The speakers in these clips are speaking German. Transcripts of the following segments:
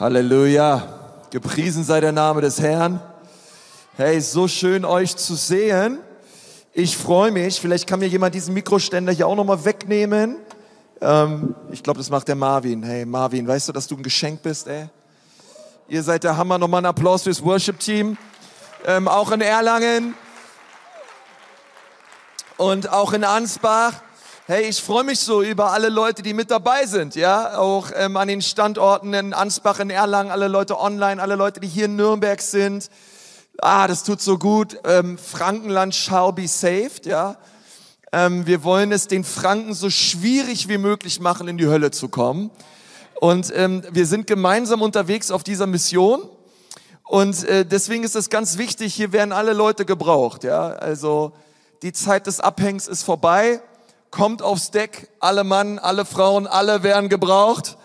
Halleluja. Gepriesen sei der Name des Herrn. Hey, so schön euch zu sehen. Ich freue mich. Vielleicht kann mir jemand diesen Mikroständer hier auch nochmal wegnehmen. Ähm, ich glaube, das macht der Marvin. Hey, Marvin, weißt du, dass du ein Geschenk bist, ey? Ihr seid der Hammer. Nochmal einen Applaus fürs Worship-Team. Ähm, auch in Erlangen. Und auch in Ansbach. Hey, ich freue mich so über alle Leute, die mit dabei sind, ja, auch ähm, an den Standorten in Ansbach, in Erlangen, alle Leute online, alle Leute, die hier in Nürnberg sind. Ah, das tut so gut. Ähm, Frankenland shall be saved, ja. Ähm, wir wollen es den Franken so schwierig wie möglich machen, in die Hölle zu kommen. Und ähm, wir sind gemeinsam unterwegs auf dieser Mission. Und äh, deswegen ist es ganz wichtig, hier werden alle Leute gebraucht, ja. Also die Zeit des Abhängs ist vorbei kommt aufs Deck, alle Mann, alle Frauen, alle werden gebraucht.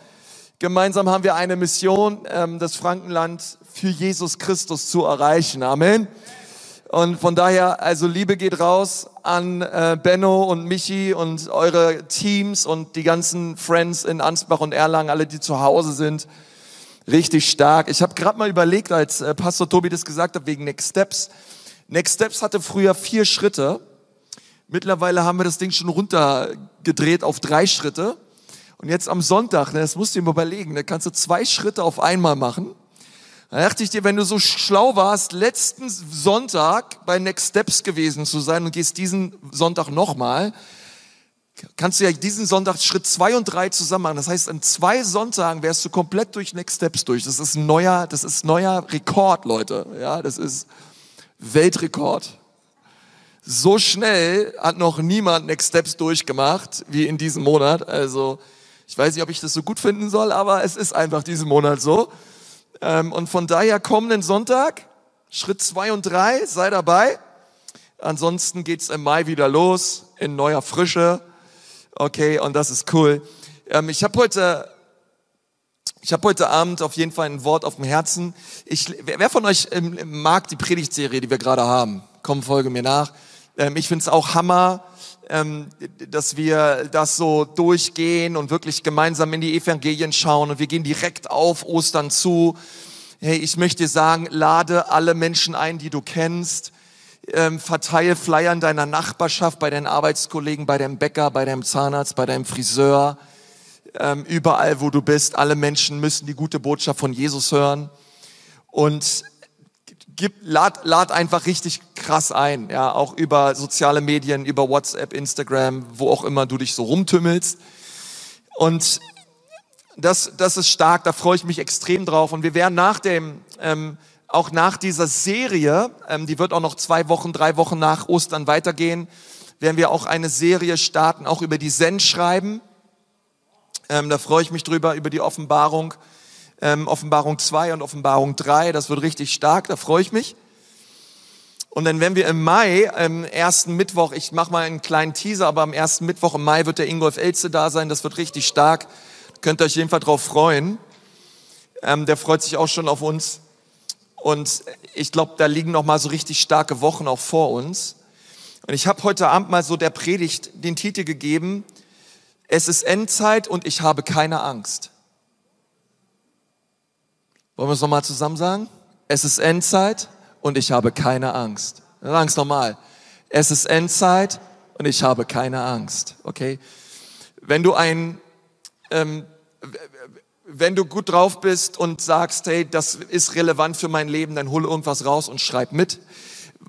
Gemeinsam haben wir eine Mission, ähm, das Frankenland für Jesus Christus zu erreichen. Amen. Und von daher, also Liebe geht raus an äh, Benno und Michi und eure Teams und die ganzen Friends in Ansbach und Erlangen, alle, die zu Hause sind. Richtig stark. Ich habe gerade mal überlegt, als äh, Pastor Tobi das gesagt hat, wegen Next Steps. Next Steps hatte früher vier Schritte. Mittlerweile haben wir das Ding schon runtergedreht auf drei Schritte. Und jetzt am Sonntag, ne, das musst du dir mal überlegen, da kannst du zwei Schritte auf einmal machen. Da dachte ich dir, wenn du so schlau warst, letzten Sonntag bei Next Steps gewesen zu sein und gehst diesen Sonntag nochmal, kannst du ja diesen Sonntag Schritt zwei und drei zusammen machen. Das heißt, in zwei Sonntagen wärst du komplett durch Next Steps durch. Das ist ein neuer, das ist neuer Rekord, Leute. Ja, das ist Weltrekord. So schnell hat noch niemand Next Steps durchgemacht wie in diesem Monat. Also ich weiß nicht, ob ich das so gut finden soll, aber es ist einfach diesen Monat so. Ähm, und von daher kommenden Sonntag, Schritt zwei und drei, sei dabei. Ansonsten geht's im Mai wieder los, in neuer Frische. Okay, und das ist cool. Ähm, ich habe heute ich habe heute Abend auf jeden Fall ein Wort auf dem Herzen. Ich, wer von euch ähm, mag die Predigtserie, die wir gerade haben? Komm, folge mir nach. Ähm, ich finde es auch Hammer, ähm, dass wir das so durchgehen und wirklich gemeinsam in die Evangelien schauen und wir gehen direkt auf Ostern zu. Hey, ich möchte sagen, lade alle Menschen ein, die du kennst. Ähm, verteile Flyer in deiner Nachbarschaft, bei deinen Arbeitskollegen, bei deinem Bäcker, bei deinem Zahnarzt, bei deinem Friseur, überall, wo du bist. Alle Menschen müssen die gute Botschaft von Jesus hören. Und gib, lad, lad einfach richtig krass ein, ja, auch über soziale Medien, über WhatsApp, Instagram, wo auch immer du dich so rumtümmelst. Und das, das ist stark, da freue ich mich extrem drauf. Und wir werden nach dem, ähm, auch nach dieser Serie, ähm, die wird auch noch zwei Wochen, drei Wochen nach Ostern weitergehen, werden wir auch eine Serie starten, auch über die Sendschreiben. Ähm, da freue ich mich drüber, über die Offenbarung ähm, Offenbarung 2 und Offenbarung 3. Das wird richtig stark, da freue ich mich. Und dann werden wir im Mai, am ersten Mittwoch, ich mache mal einen kleinen Teaser, aber am ersten Mittwoch im Mai wird der Ingolf Elze da sein. Das wird richtig stark. Könnt ihr euch jedenfalls drauf freuen. Ähm, der freut sich auch schon auf uns. Und ich glaube, da liegen noch mal so richtig starke Wochen auch vor uns. Und ich habe heute Abend mal so der Predigt den Titel gegeben, es ist Endzeit und ich habe keine Angst. Wollen wir es nochmal zusammen sagen? Es ist Endzeit und ich habe keine Angst. Sagen es nochmal. Es ist Endzeit und ich habe keine Angst. Okay? Wenn du ein, ähm, wenn du gut drauf bist und sagst, hey, das ist relevant für mein Leben, dann hol irgendwas raus und schreib mit.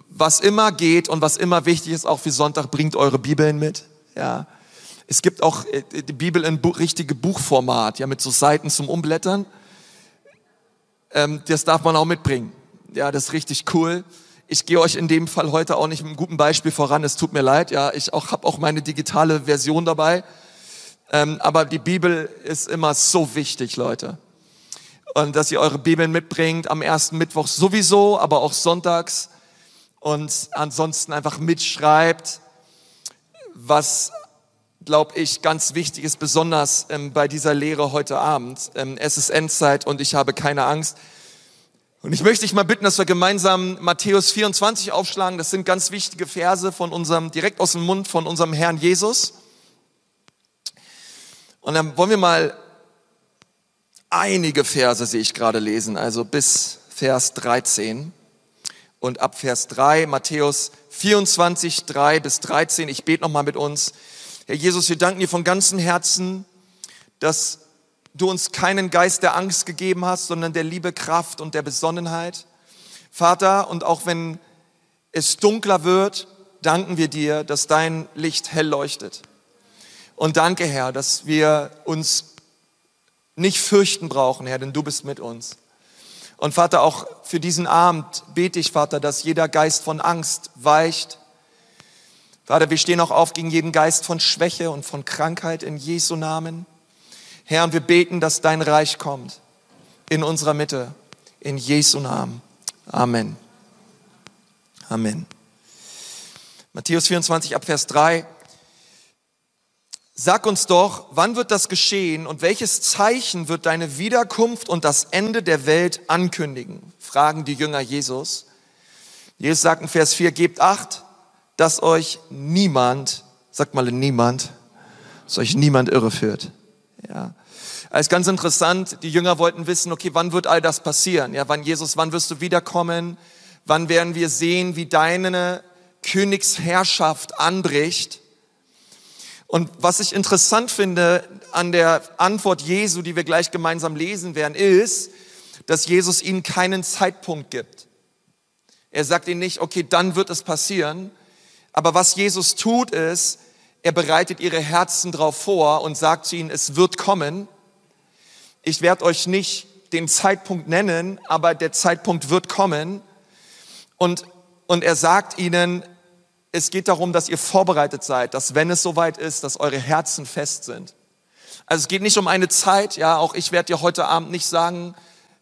Was immer geht und was immer wichtig ist, auch für Sonntag, bringt eure Bibeln mit. Ja. Es gibt auch äh, die Bibel in richtige Buchformat, ja, mit so Seiten zum Umblättern ähm, das darf man auch mitbringen. Ja, das ist richtig cool. Ich gehe euch in dem Fall heute auch nicht mit einem guten Beispiel voran. Es tut mir leid. Ja, ich auch habe auch meine digitale Version dabei. Ähm, aber die Bibel ist immer so wichtig, Leute. Und dass ihr eure Bibeln mitbringt am ersten Mittwoch sowieso, aber auch sonntags. Und ansonsten einfach mitschreibt, was glaube ich, ganz wichtig ist, besonders ähm, bei dieser Lehre heute Abend. Ähm, es ist Endzeit und ich habe keine Angst. Und ich möchte dich mal bitten, dass wir gemeinsam Matthäus 24 aufschlagen. Das sind ganz wichtige Verse von unserem, direkt aus dem Mund von unserem Herrn Jesus. Und dann wollen wir mal einige Verse, sehe ich gerade lesen, also bis Vers 13 und ab Vers 3, Matthäus 24, 3 bis 13. Ich bete nochmal mit uns. Herr Jesus, wir danken dir von ganzem Herzen, dass du uns keinen Geist der Angst gegeben hast, sondern der Liebe, Kraft und der Besonnenheit. Vater, und auch wenn es dunkler wird, danken wir dir, dass dein Licht hell leuchtet. Und danke, Herr, dass wir uns nicht fürchten brauchen, Herr, denn du bist mit uns. Und Vater, auch für diesen Abend bete ich, Vater, dass jeder Geist von Angst weicht. Vater, wir stehen auch auf gegen jeden Geist von Schwäche und von Krankheit in Jesu Namen. Herr, und wir beten, dass dein Reich kommt in unserer Mitte, in Jesu Namen. Amen. Amen. Matthäus 24 ab Vers 3. Sag uns doch, wann wird das geschehen und welches Zeichen wird deine Wiederkunft und das Ende der Welt ankündigen? Fragen die Jünger Jesus. Jesus sagt in Vers 4, gebt acht, dass euch niemand, sagt mal niemand, dass euch niemand irreführt. Ja. Es ist ganz interessant, die Jünger wollten wissen, okay, wann wird all das passieren? Ja, wann Jesus, wann wirst du wiederkommen? Wann werden wir sehen, wie deine Königsherrschaft anbricht? Und was ich interessant finde an der Antwort Jesu, die wir gleich gemeinsam lesen werden, ist, dass Jesus ihnen keinen Zeitpunkt gibt. Er sagt ihnen nicht, okay, dann wird es passieren. Aber was Jesus tut ist, er bereitet ihre Herzen darauf vor und sagt zu ihnen, es wird kommen. Ich werde euch nicht den Zeitpunkt nennen, aber der Zeitpunkt wird kommen. Und, und er sagt ihnen, es geht darum, dass ihr vorbereitet seid, dass wenn es soweit ist, dass eure Herzen fest sind. Also es geht nicht um eine Zeit, ja, auch ich werde dir heute Abend nicht sagen,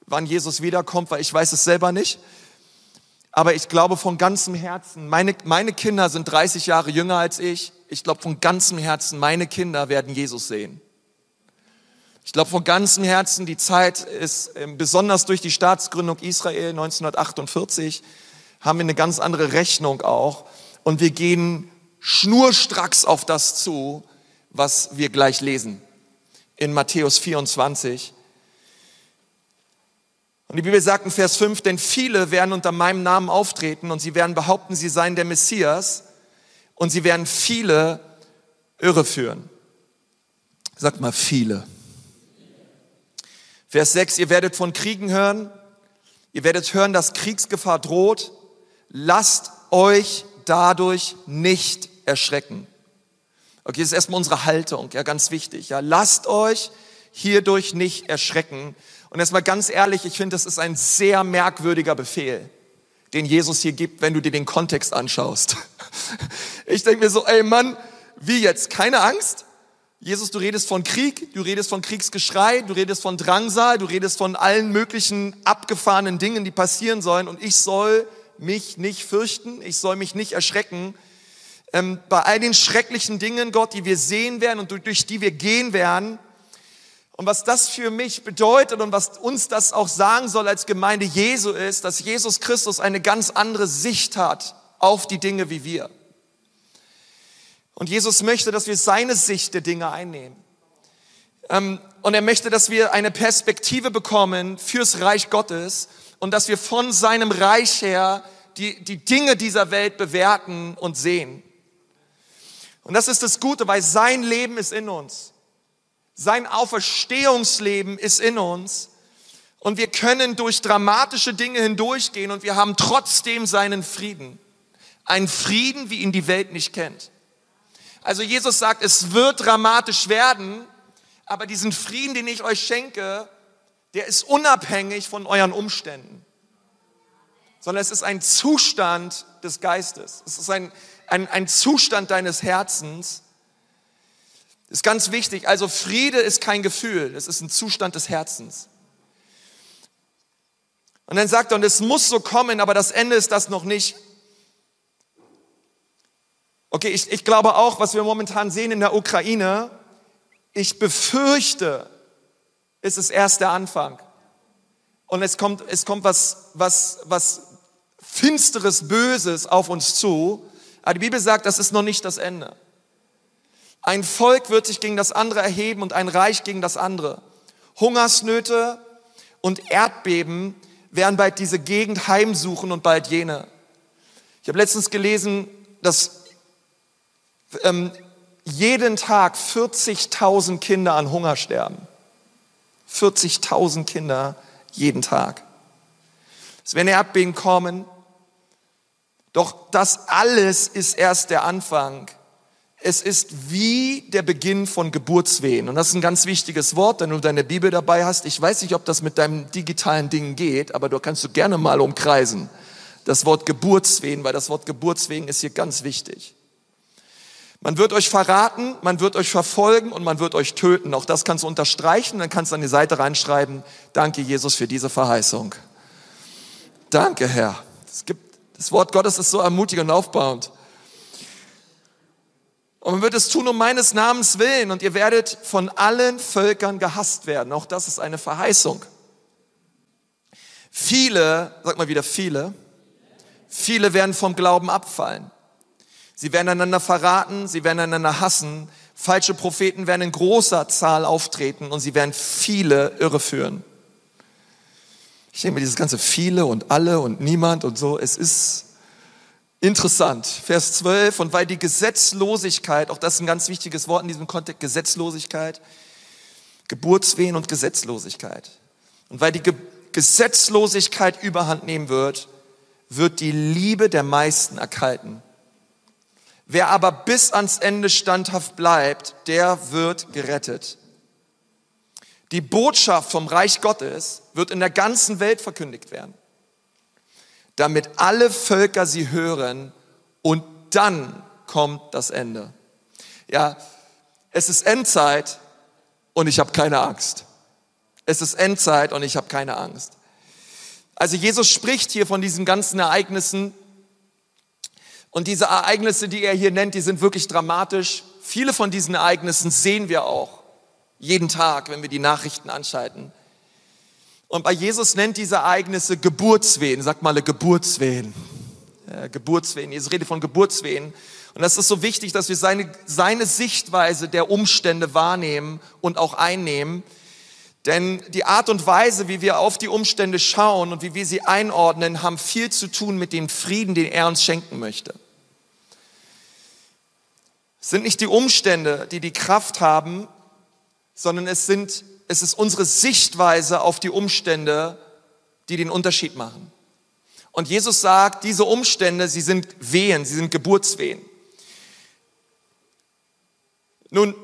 wann Jesus wiederkommt, weil ich weiß es selber nicht. Aber ich glaube von ganzem Herzen, meine, meine Kinder sind 30 Jahre jünger als ich. Ich glaube von ganzem Herzen, meine Kinder werden Jesus sehen. Ich glaube von ganzem Herzen, die Zeit ist ähm, besonders durch die Staatsgründung Israel 1948, haben wir eine ganz andere Rechnung auch und wir gehen schnurstracks auf das zu, was wir gleich lesen in Matthäus 24. Und die Bibel sagt in Vers 5, denn viele werden unter meinem Namen auftreten und sie werden behaupten, sie seien der Messias und sie werden viele irreführen. Sagt mal viele. Vers 6, ihr werdet von Kriegen hören, ihr werdet hören, dass Kriegsgefahr droht. Lasst euch dadurch nicht erschrecken. Okay, das ist erstmal unsere Haltung, ja, ganz wichtig. Ja, lasst euch hierdurch nicht erschrecken. Und erstmal ganz ehrlich, ich finde, das ist ein sehr merkwürdiger Befehl, den Jesus hier gibt, wenn du dir den Kontext anschaust. Ich denke mir so, ey Mann, wie jetzt? Keine Angst? Jesus, du redest von Krieg, du redest von Kriegsgeschrei, du redest von Drangsal, du redest von allen möglichen abgefahrenen Dingen, die passieren sollen und ich soll mich nicht fürchten, ich soll mich nicht erschrecken. Ähm, bei all den schrecklichen Dingen, Gott, die wir sehen werden und durch die wir gehen werden. Und was das für mich bedeutet und was uns das auch sagen soll als Gemeinde Jesu ist, dass Jesus Christus eine ganz andere Sicht hat auf die Dinge wie wir. Und Jesus möchte, dass wir seine Sicht der Dinge einnehmen. Ähm, und er möchte, dass wir eine Perspektive bekommen fürs Reich Gottes und dass wir von seinem Reich her die, die Dinge dieser Welt bewerten und sehen. Und das ist das Gute, weil sein Leben ist in uns. Sein Auferstehungsleben ist in uns. Und wir können durch dramatische Dinge hindurchgehen und wir haben trotzdem seinen Frieden. Ein Frieden, wie ihn die Welt nicht kennt. Also Jesus sagt, es wird dramatisch werden, aber diesen Frieden, den ich euch schenke, der ist unabhängig von euren Umständen, sondern es ist ein Zustand des Geistes. Es ist ein, ein, ein Zustand deines Herzens. Ist ganz wichtig. Also Friede ist kein Gefühl, es ist ein Zustand des Herzens. Und dann sagt er, und es muss so kommen, aber das Ende ist das noch nicht. Okay, ich, ich glaube auch, was wir momentan sehen in der Ukraine, ich befürchte, ist es erst der Anfang. Und es kommt, es kommt was, was, was Finsteres, Böses auf uns zu. Aber die Bibel sagt, das ist noch nicht das Ende. Ein Volk wird sich gegen das andere erheben und ein Reich gegen das andere. Hungersnöte und Erdbeben werden bald diese Gegend heimsuchen und bald jene. Ich habe letztens gelesen, dass ähm, jeden Tag 40.000 Kinder an Hunger sterben. 40.000 Kinder jeden Tag. Es werden Erdbeben kommen. Doch das alles ist erst der Anfang. Es ist wie der Beginn von Geburtswehen. Und das ist ein ganz wichtiges Wort, wenn du deine Bibel dabei hast. Ich weiß nicht, ob das mit deinem digitalen Ding geht, aber du kannst du gerne mal umkreisen. Das Wort Geburtswehen, weil das Wort Geburtswehen ist hier ganz wichtig. Man wird euch verraten, man wird euch verfolgen und man wird euch töten. Auch das kannst du unterstreichen, dann kannst du an die Seite reinschreiben, danke Jesus für diese Verheißung. Danke Herr. Es gibt, das Wort Gottes ist so ermutigend und aufbauend. Und man wird es tun um meines Namens willen und ihr werdet von allen Völkern gehasst werden. Auch das ist eine Verheißung. Viele, sag mal wieder viele, viele werden vom Glauben abfallen. Sie werden einander verraten, sie werden einander hassen. Falsche Propheten werden in großer Zahl auftreten und sie werden viele irreführen. Ich denke mir, dieses ganze viele und alle und niemand und so, es ist interessant. Vers 12, und weil die Gesetzlosigkeit, auch das ist ein ganz wichtiges Wort in diesem Kontext, Gesetzlosigkeit, Geburtswehen und Gesetzlosigkeit. Und weil die Ge Gesetzlosigkeit überhand nehmen wird, wird die Liebe der meisten erkalten. Wer aber bis ans Ende standhaft bleibt, der wird gerettet. Die Botschaft vom Reich Gottes wird in der ganzen Welt verkündigt werden, damit alle Völker sie hören und dann kommt das Ende. Ja, es ist Endzeit und ich habe keine Angst. Es ist Endzeit und ich habe keine Angst. Also Jesus spricht hier von diesen ganzen Ereignissen, und diese Ereignisse, die er hier nennt, die sind wirklich dramatisch. Viele von diesen Ereignissen sehen wir auch jeden Tag, wenn wir die Nachrichten anschalten. Und bei Jesus nennt diese Ereignisse Geburtswehen. Sag mal Geburtswehen. Ja, Geburtswehen. Jesus redet von Geburtswehen. Und das ist so wichtig, dass wir seine, seine Sichtweise der Umstände wahrnehmen und auch einnehmen. Denn die Art und Weise, wie wir auf die Umstände schauen und wie wir sie einordnen, haben viel zu tun mit dem Frieden, den er uns schenken möchte. Es sind nicht die Umstände, die die Kraft haben, sondern es, sind, es ist unsere Sichtweise auf die Umstände, die den Unterschied machen. Und Jesus sagt, diese Umstände, sie sind Wehen, sie sind Geburtswehen. Nun,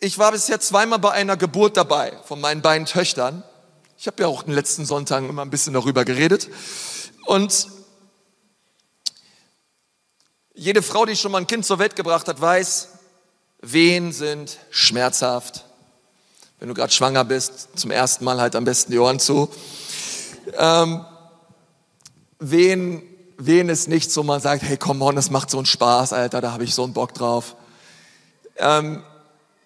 ich war bisher zweimal bei einer Geburt dabei von meinen beiden Töchtern. Ich habe ja auch den letzten Sonntagen immer ein bisschen darüber geredet. Und jede Frau, die schon mal ein Kind zur Welt gebracht hat, weiß, Wehen sind schmerzhaft. Wenn du gerade schwanger bist, zum ersten Mal halt am besten die Ohren zu. Ähm, Wehen, Wehen ist nicht so, man sagt, hey, komm on, das macht so einen Spaß, Alter, da habe ich so einen Bock drauf. Ähm,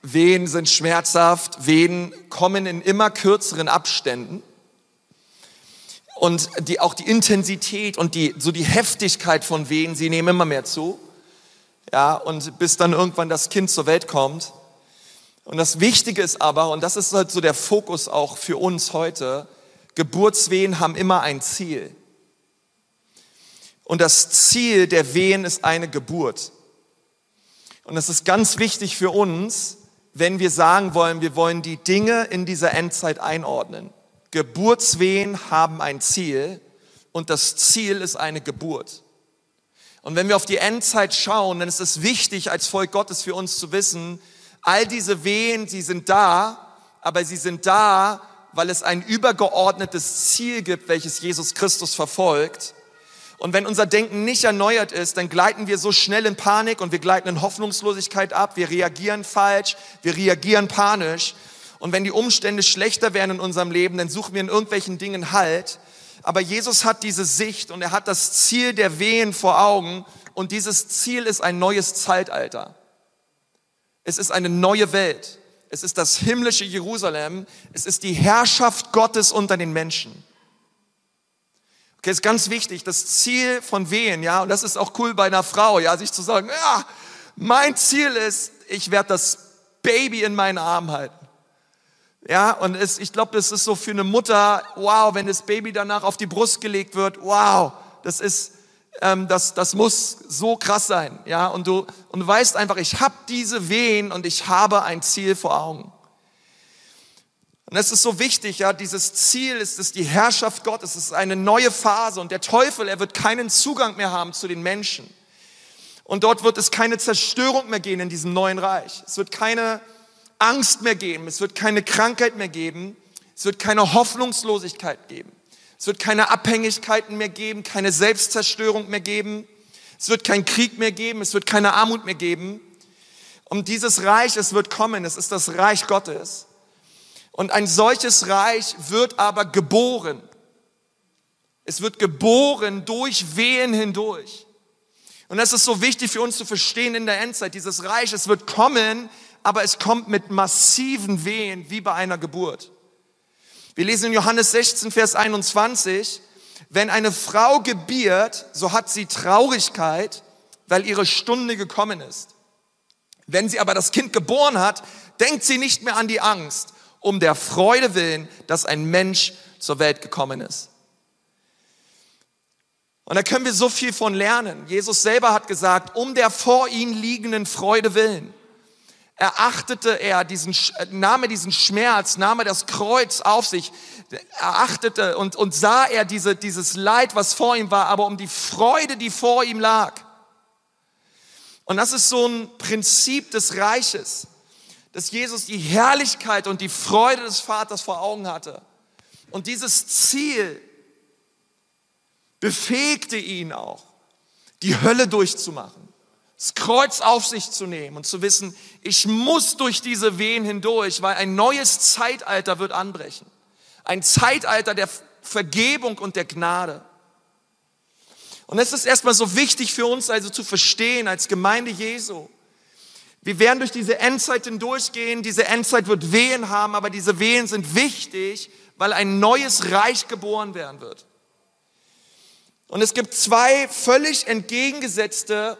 Wehen sind schmerzhaft, Wehen kommen in immer kürzeren Abständen und die, auch die Intensität und die, so die Heftigkeit von Wehen, sie nehmen immer mehr zu. Ja, und bis dann irgendwann das Kind zur Welt kommt. Und das Wichtige ist aber, und das ist halt so der Fokus auch für uns heute, Geburtswehen haben immer ein Ziel. Und das Ziel der Wehen ist eine Geburt. Und das ist ganz wichtig für uns, wenn wir sagen wollen, wir wollen die Dinge in dieser Endzeit einordnen. Geburtswehen haben ein Ziel und das Ziel ist eine Geburt. Und wenn wir auf die Endzeit schauen, dann ist es wichtig als Volk Gottes für uns zu wissen, all diese Wehen, sie sind da, aber sie sind da, weil es ein übergeordnetes Ziel gibt, welches Jesus Christus verfolgt. Und wenn unser Denken nicht erneuert ist, dann gleiten wir so schnell in Panik und wir gleiten in Hoffnungslosigkeit ab, wir reagieren falsch, wir reagieren panisch und wenn die Umstände schlechter werden in unserem Leben, dann suchen wir in irgendwelchen Dingen Halt. Aber Jesus hat diese Sicht und er hat das Ziel der Wehen vor Augen. Und dieses Ziel ist ein neues Zeitalter. Es ist eine neue Welt. Es ist das himmlische Jerusalem. Es ist die Herrschaft Gottes unter den Menschen. Okay, ist ganz wichtig. Das Ziel von Wehen, ja, und das ist auch cool bei einer Frau, ja, sich zu sagen, ja, mein Ziel ist, ich werde das Baby in meinen Arm halten. Ja, und es, ich glaube, das ist so für eine Mutter, wow, wenn das Baby danach auf die Brust gelegt wird, wow, das ist, ähm, das, das muss so krass sein. Ja, und du, und du weißt einfach, ich habe diese Wehen und ich habe ein Ziel vor Augen. Und es ist so wichtig, ja, dieses Ziel ist es die Herrschaft Gottes, es ist eine neue Phase und der Teufel, er wird keinen Zugang mehr haben zu den Menschen. Und dort wird es keine Zerstörung mehr gehen in diesem neuen Reich. Es wird keine Angst mehr geben, es wird keine Krankheit mehr geben, es wird keine Hoffnungslosigkeit geben, es wird keine Abhängigkeiten mehr geben, keine Selbstzerstörung mehr geben, es wird keinen Krieg mehr geben, es wird keine Armut mehr geben. Und dieses Reich, es wird kommen, es ist das Reich Gottes. Und ein solches Reich wird aber geboren. Es wird geboren durch Wehen hindurch. Und das ist so wichtig für uns zu verstehen in der Endzeit. Dieses Reich, es wird kommen, aber es kommt mit massiven Wehen wie bei einer Geburt. Wir lesen in Johannes 16, Vers 21, wenn eine Frau gebiert, so hat sie Traurigkeit, weil ihre Stunde gekommen ist. Wenn sie aber das Kind geboren hat, denkt sie nicht mehr an die Angst, um der Freude willen, dass ein Mensch zur Welt gekommen ist. Und da können wir so viel von lernen. Jesus selber hat gesagt, um der vor ihnen liegenden Freude willen erachtete er diesen, nahm er diesen Schmerz, nahm er das Kreuz auf sich, erachtete und, und sah er diese, dieses Leid, was vor ihm war, aber um die Freude, die vor ihm lag. Und das ist so ein Prinzip des Reiches, dass Jesus die Herrlichkeit und die Freude des Vaters vor Augen hatte. Und dieses Ziel befähigte ihn auch, die Hölle durchzumachen das Kreuz auf sich zu nehmen und zu wissen, ich muss durch diese Wehen hindurch, weil ein neues Zeitalter wird anbrechen. Ein Zeitalter der Vergebung und der Gnade. Und es ist erstmal so wichtig für uns also zu verstehen als Gemeinde Jesu. Wir werden durch diese Endzeit hindurchgehen. Diese Endzeit wird Wehen haben, aber diese Wehen sind wichtig, weil ein neues Reich geboren werden wird. Und es gibt zwei völlig entgegengesetzte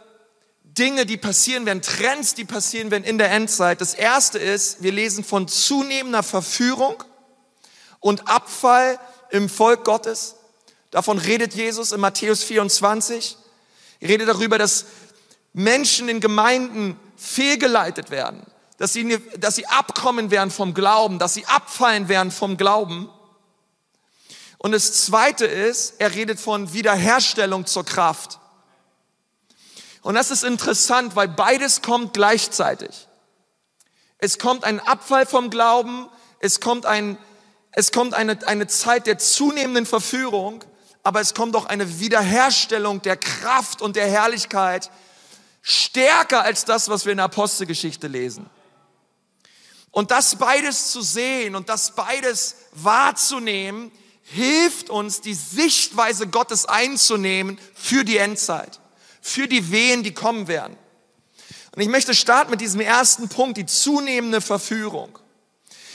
Dinge, die passieren werden, Trends, die passieren werden in der Endzeit. Das erste ist, wir lesen von zunehmender Verführung und Abfall im Volk Gottes. Davon redet Jesus in Matthäus 24. Er redet darüber, dass Menschen in Gemeinden fehlgeleitet werden, dass sie, dass sie abkommen werden vom Glauben, dass sie abfallen werden vom Glauben. Und das zweite ist, er redet von Wiederherstellung zur Kraft. Und das ist interessant, weil beides kommt gleichzeitig. Es kommt ein Abfall vom Glauben, es kommt, ein, es kommt eine, eine Zeit der zunehmenden Verführung, aber es kommt auch eine Wiederherstellung der Kraft und der Herrlichkeit, stärker als das, was wir in der Apostelgeschichte lesen. Und das beides zu sehen und das beides wahrzunehmen, hilft uns, die Sichtweise Gottes einzunehmen für die Endzeit für die Wehen, die kommen werden. Und ich möchte starten mit diesem ersten Punkt, die zunehmende Verführung.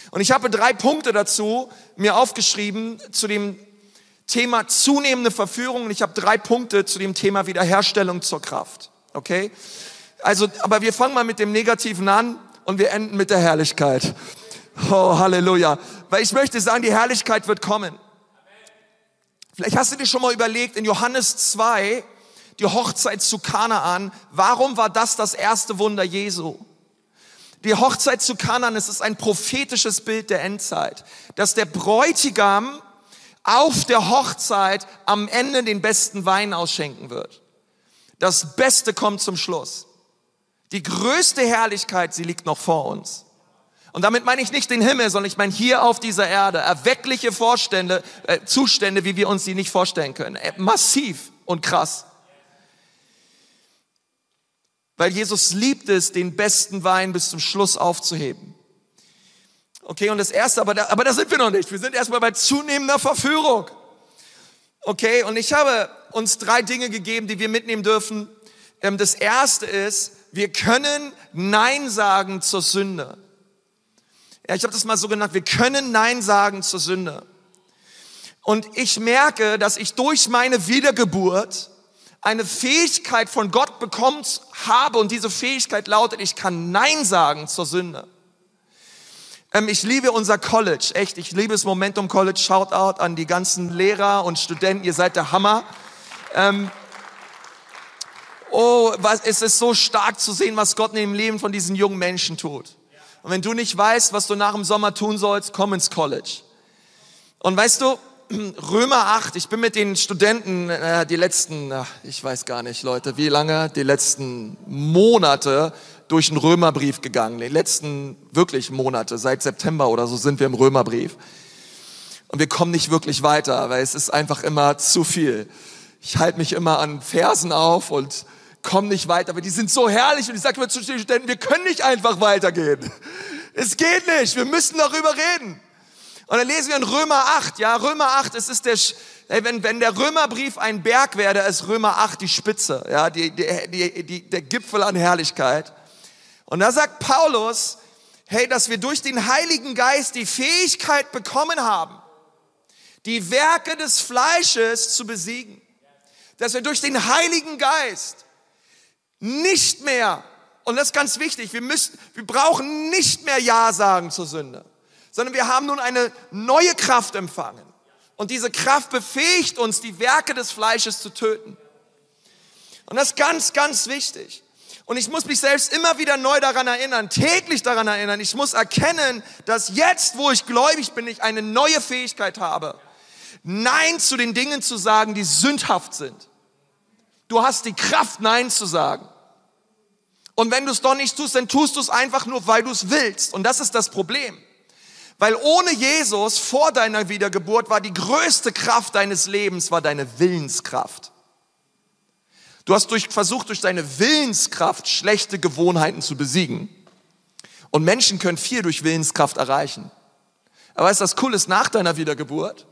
Und ich habe drei Punkte dazu mir aufgeschrieben zu dem Thema zunehmende Verführung. Und ich habe drei Punkte zu dem Thema Wiederherstellung zur Kraft. Okay? Also, aber wir fangen mal mit dem Negativen an und wir enden mit der Herrlichkeit. Oh, Halleluja. Weil ich möchte sagen, die Herrlichkeit wird kommen. Vielleicht hast du dir schon mal überlegt, in Johannes 2 die Hochzeit zu Kanaan. Warum war das das erste Wunder Jesu? Die Hochzeit zu Kanaan, es ist ein prophetisches Bild der Endzeit, dass der Bräutigam auf der Hochzeit am Ende den besten Wein ausschenken wird. Das Beste kommt zum Schluss. Die größte Herrlichkeit, sie liegt noch vor uns. Und damit meine ich nicht den Himmel, sondern ich meine hier auf dieser Erde erweckliche Vorstände, äh, Zustände, wie wir uns sie nicht vorstellen können. Äh, massiv und krass. Weil Jesus liebt es, den besten Wein bis zum Schluss aufzuheben. Okay, und das erste, aber da, aber da sind wir noch nicht. Wir sind erstmal bei zunehmender Verführung. Okay, und ich habe uns drei Dinge gegeben, die wir mitnehmen dürfen. Ähm, das erste ist, wir können Nein sagen zur Sünde. Ja, ich habe das mal so genannt, wir können Nein sagen zur Sünde. Und ich merke, dass ich durch meine Wiedergeburt eine Fähigkeit von Gott bekommen habe und diese Fähigkeit lautet, ich kann Nein sagen zur Sünde. Ähm, ich liebe unser College, echt. Ich liebe das Momentum College. Shoutout an die ganzen Lehrer und Studenten. Ihr seid der Hammer. Ähm, oh, was, es ist so stark zu sehen, was Gott in dem Leben von diesen jungen Menschen tut. Und wenn du nicht weißt, was du nach dem Sommer tun sollst, komm ins College. Und weißt du, Römer 8, ich bin mit den Studenten äh, die letzten, ach, ich weiß gar nicht, Leute, wie lange, die letzten Monate durch den Römerbrief gegangen. Die letzten wirklich Monate, seit September oder so sind wir im Römerbrief. Und wir kommen nicht wirklich weiter, weil es ist einfach immer zu viel. Ich halte mich immer an Versen auf und komme nicht weiter, aber die sind so herrlich und ich sage immer zu den Studenten, wir können nicht einfach weitergehen. Es geht nicht, wir müssen darüber reden. Und dann lesen wir in Römer 8, ja, Römer 8, es ist der, hey, wenn, wenn der Römerbrief ein Berg wäre, da ist Römer 8 die Spitze, ja, die, die, die, die, der Gipfel an Herrlichkeit. Und da sagt Paulus, hey, dass wir durch den Heiligen Geist die Fähigkeit bekommen haben, die Werke des Fleisches zu besiegen. Dass wir durch den Heiligen Geist nicht mehr, und das ist ganz wichtig, wir müssen, wir brauchen nicht mehr Ja sagen zur Sünde sondern wir haben nun eine neue Kraft empfangen. Und diese Kraft befähigt uns, die Werke des Fleisches zu töten. Und das ist ganz, ganz wichtig. Und ich muss mich selbst immer wieder neu daran erinnern, täglich daran erinnern. Ich muss erkennen, dass jetzt, wo ich gläubig bin, ich eine neue Fähigkeit habe, Nein zu den Dingen zu sagen, die sündhaft sind. Du hast die Kraft, Nein zu sagen. Und wenn du es doch nicht tust, dann tust du es einfach nur, weil du es willst. Und das ist das Problem. Weil ohne Jesus vor deiner Wiedergeburt war die größte Kraft deines Lebens, war deine Willenskraft. Du hast durch, versucht, durch deine Willenskraft schlechte Gewohnheiten zu besiegen. Und Menschen können viel durch Willenskraft erreichen. Aber du, das Cool ist, nach deiner Wiedergeburt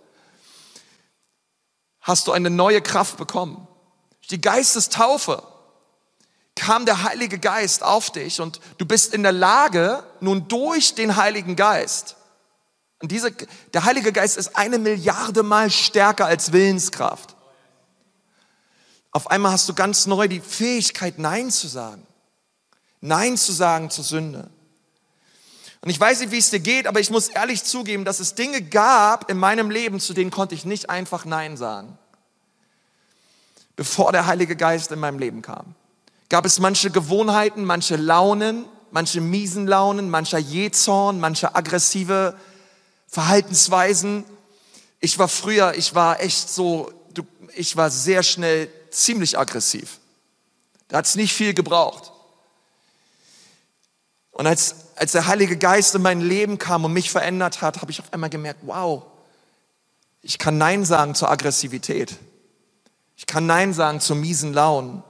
hast du eine neue Kraft bekommen. Die Geistestaufe kam der Heilige Geist auf dich und du bist in der Lage, nun durch den Heiligen Geist und diese, der Heilige Geist ist eine Milliarde Mal stärker als Willenskraft. Auf einmal hast du ganz neu die Fähigkeit, Nein zu sagen. Nein zu sagen zur Sünde. Und ich weiß nicht, wie es dir geht, aber ich muss ehrlich zugeben, dass es Dinge gab in meinem Leben, zu denen konnte ich nicht einfach Nein sagen. Bevor der Heilige Geist in meinem Leben kam. Gab es manche Gewohnheiten, manche Launen, manche miesen Launen, mancher Jezorn, manche aggressive Verhaltensweisen. Ich war früher, ich war echt so, ich war sehr schnell ziemlich aggressiv. Da hat es nicht viel gebraucht. Und als, als der Heilige Geist in mein Leben kam und mich verändert hat, habe ich auf einmal gemerkt, wow, ich kann Nein sagen zur Aggressivität. Ich kann Nein sagen zu miesen Launen.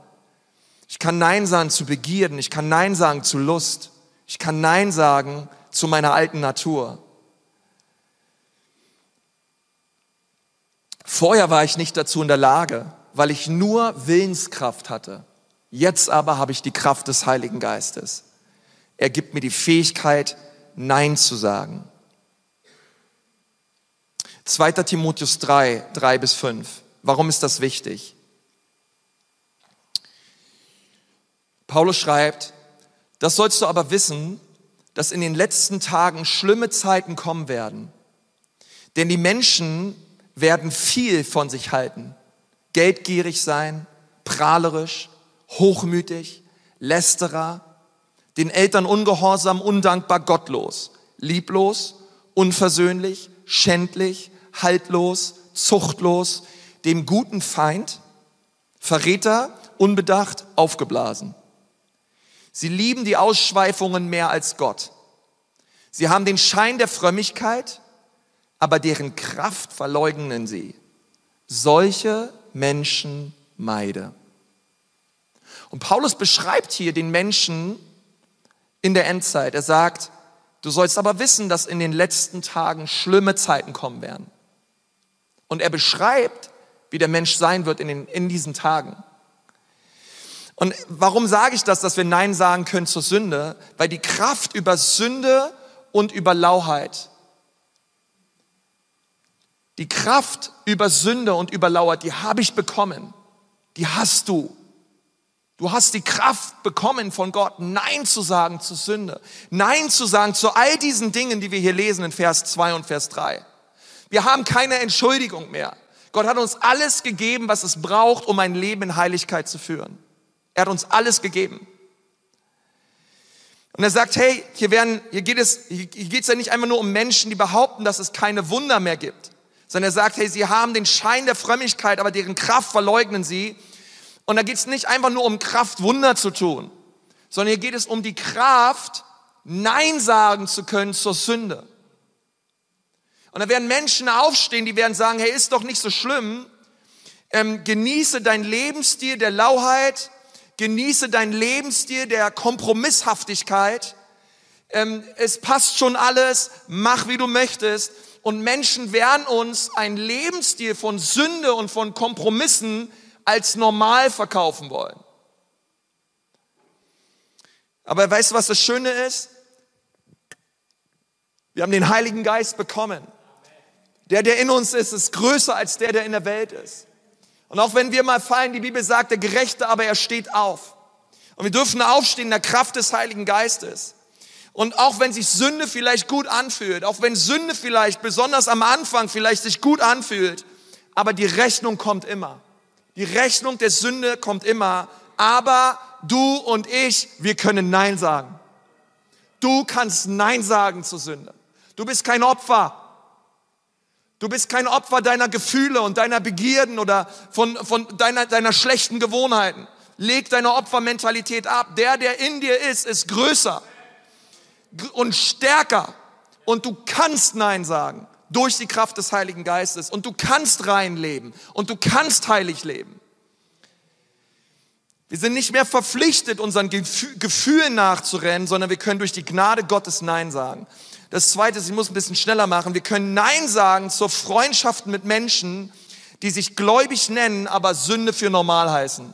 Ich kann Nein sagen zu Begierden. Ich kann Nein sagen zu Lust. Ich kann Nein sagen zu meiner alten Natur. Vorher war ich nicht dazu in der Lage, weil ich nur Willenskraft hatte. Jetzt aber habe ich die Kraft des Heiligen Geistes. Er gibt mir die Fähigkeit, Nein zu sagen. 2. Timotheus 3, 3 bis 5. Warum ist das wichtig? Paulus schreibt, das sollst du aber wissen, dass in den letzten Tagen schlimme Zeiten kommen werden. Denn die Menschen werden viel von sich halten, geldgierig sein, prahlerisch, hochmütig, lästerer, den Eltern ungehorsam, undankbar, gottlos, lieblos, unversöhnlich, schändlich, haltlos, zuchtlos, dem guten Feind, Verräter, unbedacht, aufgeblasen. Sie lieben die Ausschweifungen mehr als Gott. Sie haben den Schein der Frömmigkeit, aber deren Kraft verleugnen sie. Solche Menschen meide. Und Paulus beschreibt hier den Menschen in der Endzeit. Er sagt, du sollst aber wissen, dass in den letzten Tagen schlimme Zeiten kommen werden. Und er beschreibt, wie der Mensch sein wird in, den, in diesen Tagen. Und warum sage ich das, dass wir Nein sagen können zur Sünde? Weil die Kraft über Sünde und über Lauheit die Kraft über Sünde und über Lauer, die habe ich bekommen. Die hast du. Du hast die Kraft bekommen von Gott, Nein zu sagen zu Sünde. Nein zu sagen zu all diesen Dingen, die wir hier lesen in Vers 2 und Vers 3. Wir haben keine Entschuldigung mehr. Gott hat uns alles gegeben, was es braucht, um ein Leben in Heiligkeit zu führen. Er hat uns alles gegeben. Und er sagt, hey, hier, werden, hier geht es hier geht es ja nicht einfach nur um Menschen, die behaupten, dass es keine Wunder mehr gibt, sondern er sagt, hey, sie haben den Schein der Frömmigkeit, aber deren Kraft verleugnen sie und da geht es nicht einfach nur um Kraft, Wunder zu tun, sondern hier geht es um die Kraft, Nein sagen zu können zur Sünde. Und da werden Menschen aufstehen, die werden sagen, hey, ist doch nicht so schlimm. Ähm, genieße dein Lebensstil der Lauheit, genieße dein Lebensstil der Kompromisshaftigkeit. Ähm, es passt schon alles, mach wie du möchtest. Und Menschen werden uns ein Lebensstil von Sünde und von Kompromissen als normal verkaufen wollen. Aber weißt du, was das Schöne ist? Wir haben den Heiligen Geist bekommen. Der, der in uns ist, ist größer als der, der in der Welt ist. Und auch wenn wir mal fallen, die Bibel sagt, der Gerechte, aber er steht auf. Und wir dürfen aufstehen in der Kraft des Heiligen Geistes. Und auch wenn sich Sünde vielleicht gut anfühlt, auch wenn Sünde vielleicht besonders am Anfang vielleicht sich gut anfühlt, aber die Rechnung kommt immer. Die Rechnung der Sünde kommt immer, aber du und ich, wir können Nein sagen. Du kannst Nein sagen zur Sünde. Du bist kein Opfer. Du bist kein Opfer deiner Gefühle und deiner Begierden oder von, von deiner, deiner schlechten Gewohnheiten. Leg deine Opfermentalität ab. Der, der in dir ist, ist größer und stärker. Und du kannst Nein sagen durch die Kraft des Heiligen Geistes. Und du kannst rein leben und du kannst heilig leben. Wir sind nicht mehr verpflichtet, unseren Gefühlen nachzurennen, sondern wir können durch die Gnade Gottes Nein sagen. Das Zweite ist, ich muss ein bisschen schneller machen, wir können Nein sagen zur Freundschaft mit Menschen, die sich gläubig nennen, aber Sünde für normal heißen.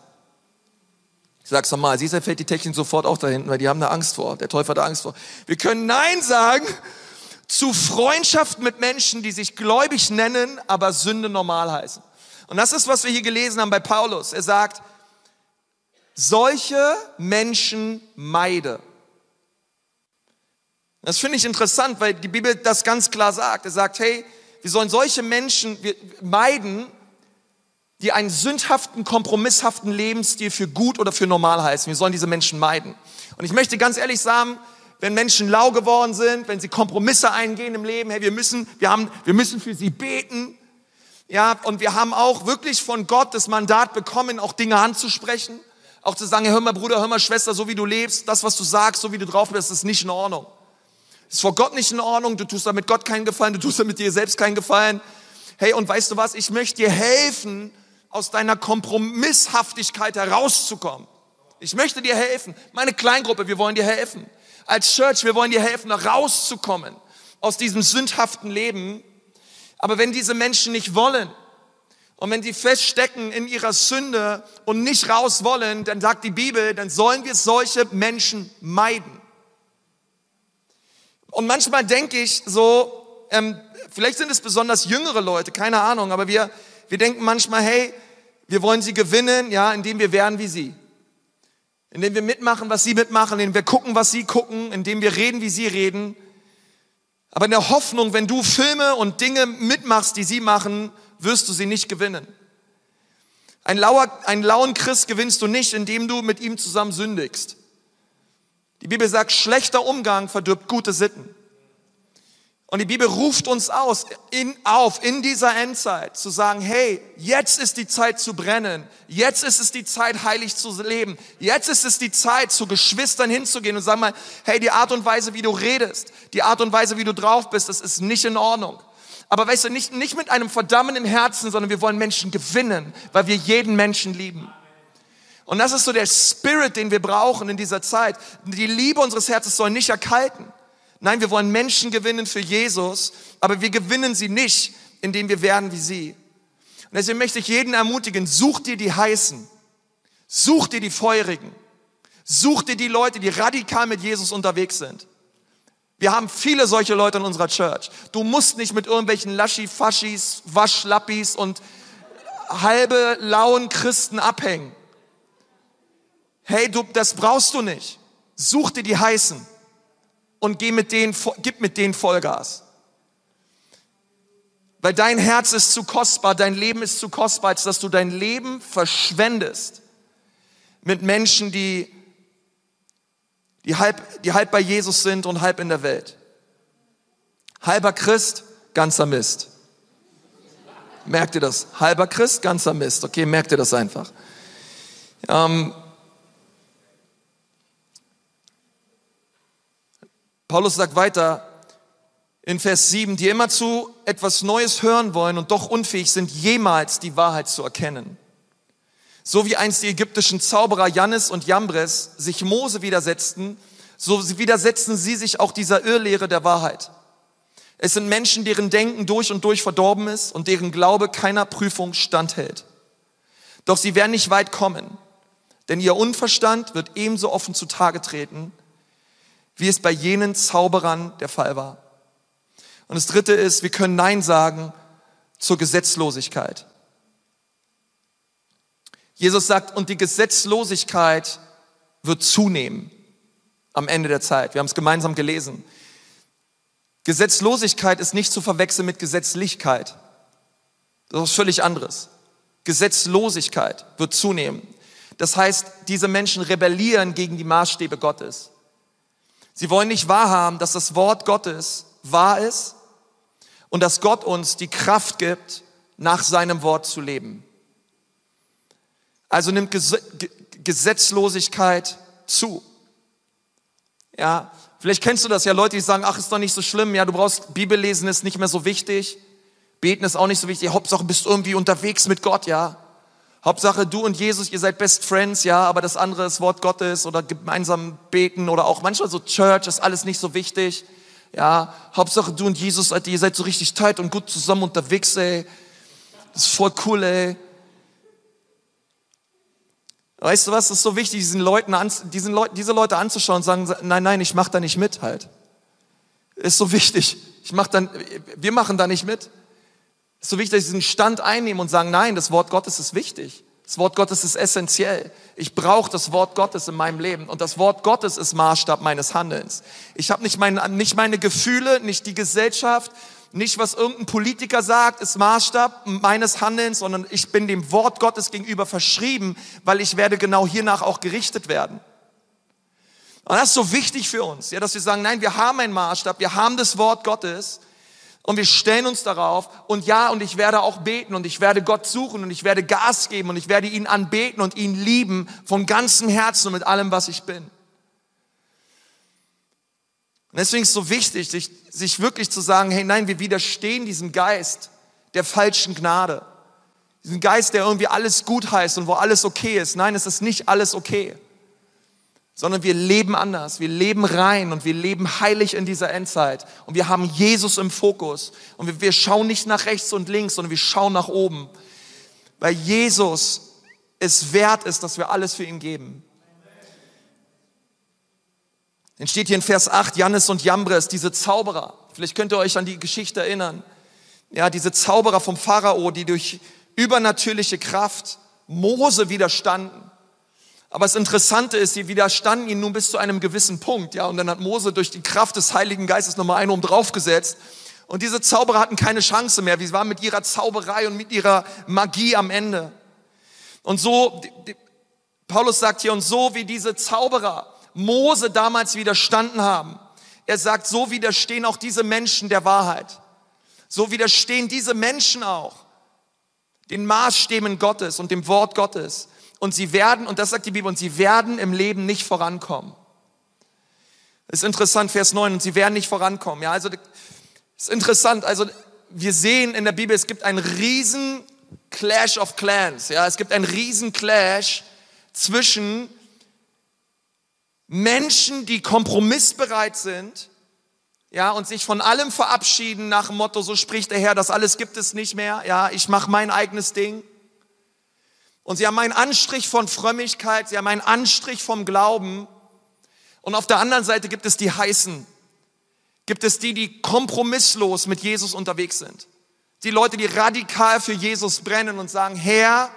Sag's nochmal, siehst du, fällt die Technik sofort auch da hinten, weil die haben da Angst vor. Der Teufel hat da Angst vor. Wir können Nein sagen zu Freundschaft mit Menschen, die sich gläubig nennen, aber Sünde normal heißen. Und das ist, was wir hier gelesen haben bei Paulus. Er sagt, solche Menschen meide. Das finde ich interessant, weil die Bibel das ganz klar sagt. Er sagt, hey, wir sollen solche Menschen meiden, die einen sündhaften, kompromisshaften Lebensstil für gut oder für normal heißen. Wir sollen diese Menschen meiden. Und ich möchte ganz ehrlich sagen, wenn Menschen lau geworden sind, wenn sie Kompromisse eingehen im Leben, hey, wir müssen, wir haben, wir müssen für sie beten. Ja, und wir haben auch wirklich von Gott das Mandat bekommen, auch Dinge anzusprechen. Auch zu sagen, hör mal Bruder, hör mal Schwester, so wie du lebst, das, was du sagst, so wie du drauf bist, ist nicht in Ordnung. Ist vor Gott nicht in Ordnung, du tust damit Gott keinen Gefallen, du tust damit dir selbst keinen Gefallen. Hey, und weißt du was, ich möchte dir helfen, aus deiner Kompromisshaftigkeit herauszukommen. Ich möchte dir helfen. Meine Kleingruppe, wir wollen dir helfen als Church, wir wollen dir helfen, rauszukommen aus diesem sündhaften Leben. Aber wenn diese Menschen nicht wollen und wenn sie feststecken in ihrer Sünde und nicht raus wollen, dann sagt die Bibel, dann sollen wir solche Menschen meiden. Und manchmal denke ich so, ähm, vielleicht sind es besonders jüngere Leute, keine Ahnung, aber wir, wir denken manchmal, hey, wir wollen sie gewinnen, ja, indem wir werden wie sie indem wir mitmachen, was sie mitmachen, indem wir gucken, was sie gucken, indem wir reden, wie sie reden. Aber in der Hoffnung, wenn du Filme und Dinge mitmachst, die sie machen, wirst du sie nicht gewinnen. Ein lauer, einen lauen Christ gewinnst du nicht, indem du mit ihm zusammen sündigst. Die Bibel sagt, schlechter Umgang verdirbt gute Sitten. Und die Bibel ruft uns aus, in, auf, in dieser Endzeit zu sagen, hey, jetzt ist die Zeit zu brennen. Jetzt ist es die Zeit, heilig zu leben. Jetzt ist es die Zeit, zu Geschwistern hinzugehen und sagen mal, hey, die Art und Weise, wie du redest, die Art und Weise, wie du drauf bist, das ist nicht in Ordnung. Aber weißt du, nicht, nicht mit einem verdammenden Herzen, sondern wir wollen Menschen gewinnen, weil wir jeden Menschen lieben. Und das ist so der Spirit, den wir brauchen in dieser Zeit. Die Liebe unseres Herzens soll nicht erkalten. Nein, wir wollen Menschen gewinnen für Jesus, aber wir gewinnen sie nicht, indem wir werden wie sie. Und deswegen möchte ich jeden ermutigen, such dir die Heißen, such dir die Feurigen, such dir die Leute, die radikal mit Jesus unterwegs sind. Wir haben viele solche Leute in unserer Church. Du musst nicht mit irgendwelchen Laschi-Faschis, Waschlappis und halbe lauen Christen abhängen. hey, du, das brauchst du nicht. Such dir die heißen und geh mit denen, gib mit denen Vollgas. Weil dein Herz ist zu kostbar, dein Leben ist zu kostbar, als dass du dein Leben verschwendest mit Menschen, die, die, halb, die halb bei Jesus sind und halb in der Welt. Halber Christ, ganzer Mist. Merkt ihr das? Halber Christ, ganzer Mist. Okay, merkt ihr das einfach. Ähm, Paulus sagt weiter in Vers 7, die immerzu etwas Neues hören wollen und doch unfähig sind, jemals die Wahrheit zu erkennen. So wie einst die ägyptischen Zauberer Jannis und Jambres sich Mose widersetzten, so widersetzen sie sich auch dieser Irrlehre der Wahrheit. Es sind Menschen, deren Denken durch und durch verdorben ist und deren Glaube keiner Prüfung standhält. Doch sie werden nicht weit kommen, denn ihr Unverstand wird ebenso offen zutage treten wie es bei jenen Zauberern der Fall war. Und das Dritte ist, wir können Nein sagen zur Gesetzlosigkeit. Jesus sagt, und die Gesetzlosigkeit wird zunehmen am Ende der Zeit. Wir haben es gemeinsam gelesen. Gesetzlosigkeit ist nicht zu verwechseln mit Gesetzlichkeit. Das ist völlig anderes. Gesetzlosigkeit wird zunehmen. Das heißt, diese Menschen rebellieren gegen die Maßstäbe Gottes. Sie wollen nicht wahrhaben, dass das Wort Gottes wahr ist und dass Gott uns die Kraft gibt, nach seinem Wort zu leben. Also nimmt Gesetzlosigkeit zu. Ja, vielleicht kennst du das ja, Leute, die sagen, ach, ist doch nicht so schlimm, ja, du brauchst Bibellesen ist nicht mehr so wichtig, beten ist auch nicht so wichtig, Hauptsache bist irgendwie unterwegs mit Gott, ja. Hauptsache du und Jesus, ihr seid Best Friends, ja, aber das andere ist Wort Gottes oder gemeinsam beten oder auch manchmal so Church ist alles nicht so wichtig. Ja, Hauptsache du und Jesus, ihr seid so richtig tight und gut zusammen unterwegs, ey. Das ist voll cool, ey. Weißt du was, das ist so wichtig, diesen Leuten an, diesen Leuten, diese Leute anzuschauen und sagen, nein, nein, ich mach da nicht mit halt. Ist so wichtig. Ich mach dann, wir machen da nicht mit. Es ist so wichtig, dass sie diesen Stand einnehmen und sagen, nein, das Wort Gottes ist wichtig. Das Wort Gottes ist essentiell. Ich brauche das Wort Gottes in meinem Leben. Und das Wort Gottes ist Maßstab meines Handelns. Ich habe nicht, meine, nicht meine Gefühle, nicht die Gesellschaft, nicht was irgendein Politiker sagt, ist Maßstab meines Handelns, sondern ich bin dem Wort Gottes gegenüber verschrieben, weil ich werde genau hiernach auch gerichtet werden. Und das ist so wichtig für uns, ja, dass wir sagen, nein, wir haben einen Maßstab, wir haben das Wort Gottes und wir stellen uns darauf und ja, und ich werde auch beten und ich werde Gott suchen und ich werde Gas geben und ich werde ihn anbeten und ihn lieben von ganzem Herzen und mit allem, was ich bin. Und deswegen ist es so wichtig, sich, sich wirklich zu sagen, hey nein, wir widerstehen diesem Geist der falschen Gnade. Diesen Geist, der irgendwie alles gut heißt und wo alles okay ist. Nein, es ist nicht alles okay sondern wir leben anders. Wir leben rein und wir leben heilig in dieser Endzeit. Und wir haben Jesus im Fokus. Und wir, wir schauen nicht nach rechts und links, sondern wir schauen nach oben. Weil Jesus es wert ist, dass wir alles für ihn geben. Dann steht hier in Vers 8, Jannes und Jambres, diese Zauberer. Vielleicht könnt ihr euch an die Geschichte erinnern. Ja, diese Zauberer vom Pharao, die durch übernatürliche Kraft Mose widerstanden. Aber das Interessante ist, sie widerstanden ihnen nun bis zu einem gewissen Punkt, ja. Und dann hat Mose durch die Kraft des Heiligen Geistes nochmal einen um draufgesetzt. Und diese Zauberer hatten keine Chance mehr. Sie waren mit ihrer Zauberei und mit ihrer Magie am Ende. Und so, Paulus sagt hier, und so wie diese Zauberer Mose damals widerstanden haben, er sagt, so widerstehen auch diese Menschen der Wahrheit. So widerstehen diese Menschen auch den Maßstäben Gottes und dem Wort Gottes und sie werden, und das sagt die Bibel, und sie werden im Leben nicht vorankommen. Das ist interessant, Vers 9, und sie werden nicht vorankommen. Ja, also, ist interessant, also, wir sehen in der Bibel, es gibt einen riesen Clash of Clans. Ja, es gibt einen riesen Clash zwischen Menschen, die kompromissbereit sind, ja, und sich von allem verabschieden nach dem Motto, so spricht der Herr, das alles gibt es nicht mehr, ja, ich mache mein eigenes Ding. Und sie haben einen Anstrich von Frömmigkeit, sie haben einen Anstrich vom Glauben. Und auf der anderen Seite gibt es die Heißen. Gibt es die, die kompromisslos mit Jesus unterwegs sind. Die Leute, die radikal für Jesus brennen und sagen, Herr,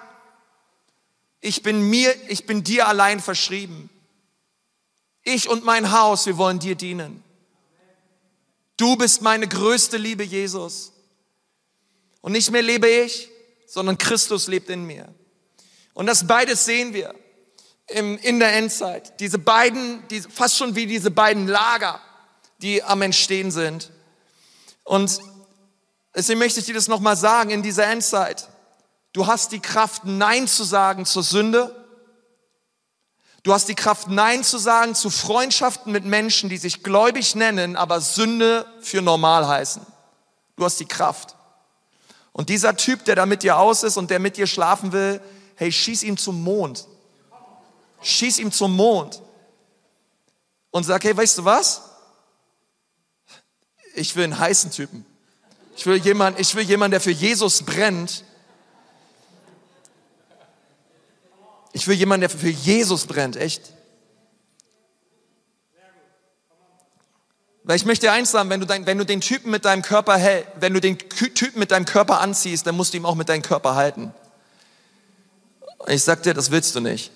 ich bin mir, ich bin dir allein verschrieben. Ich und mein Haus, wir wollen dir dienen. Du bist meine größte Liebe, Jesus. Und nicht mehr lebe ich, sondern Christus lebt in mir. Und das beides sehen wir im, in der Endzeit. Diese beiden, die, fast schon wie diese beiden Lager, die am Entstehen sind. Und deswegen möchte ich dir das nochmal sagen, in dieser Endzeit. Du hast die Kraft, Nein zu sagen zur Sünde. Du hast die Kraft, Nein zu sagen zu Freundschaften mit Menschen, die sich gläubig nennen, aber Sünde für normal heißen. Du hast die Kraft. Und dieser Typ, der da mit dir aus ist und der mit dir schlafen will, hey, schieß ihm zum Mond. Schieß ihm zum Mond. Und sag, hey, weißt du was? Ich will einen heißen Typen. Ich will jemanden, ich will jemanden, der für Jesus brennt Ich will jemanden, der für Jesus brennt, echt. Weil ich möchte dir eins sagen, wenn du, dein, wenn du den Typen mit deinem Körper hält, wenn du den Typen mit deinem Körper anziehst, dann musst du ihm auch mit deinem Körper halten. Und ich sag dir, das willst du nicht.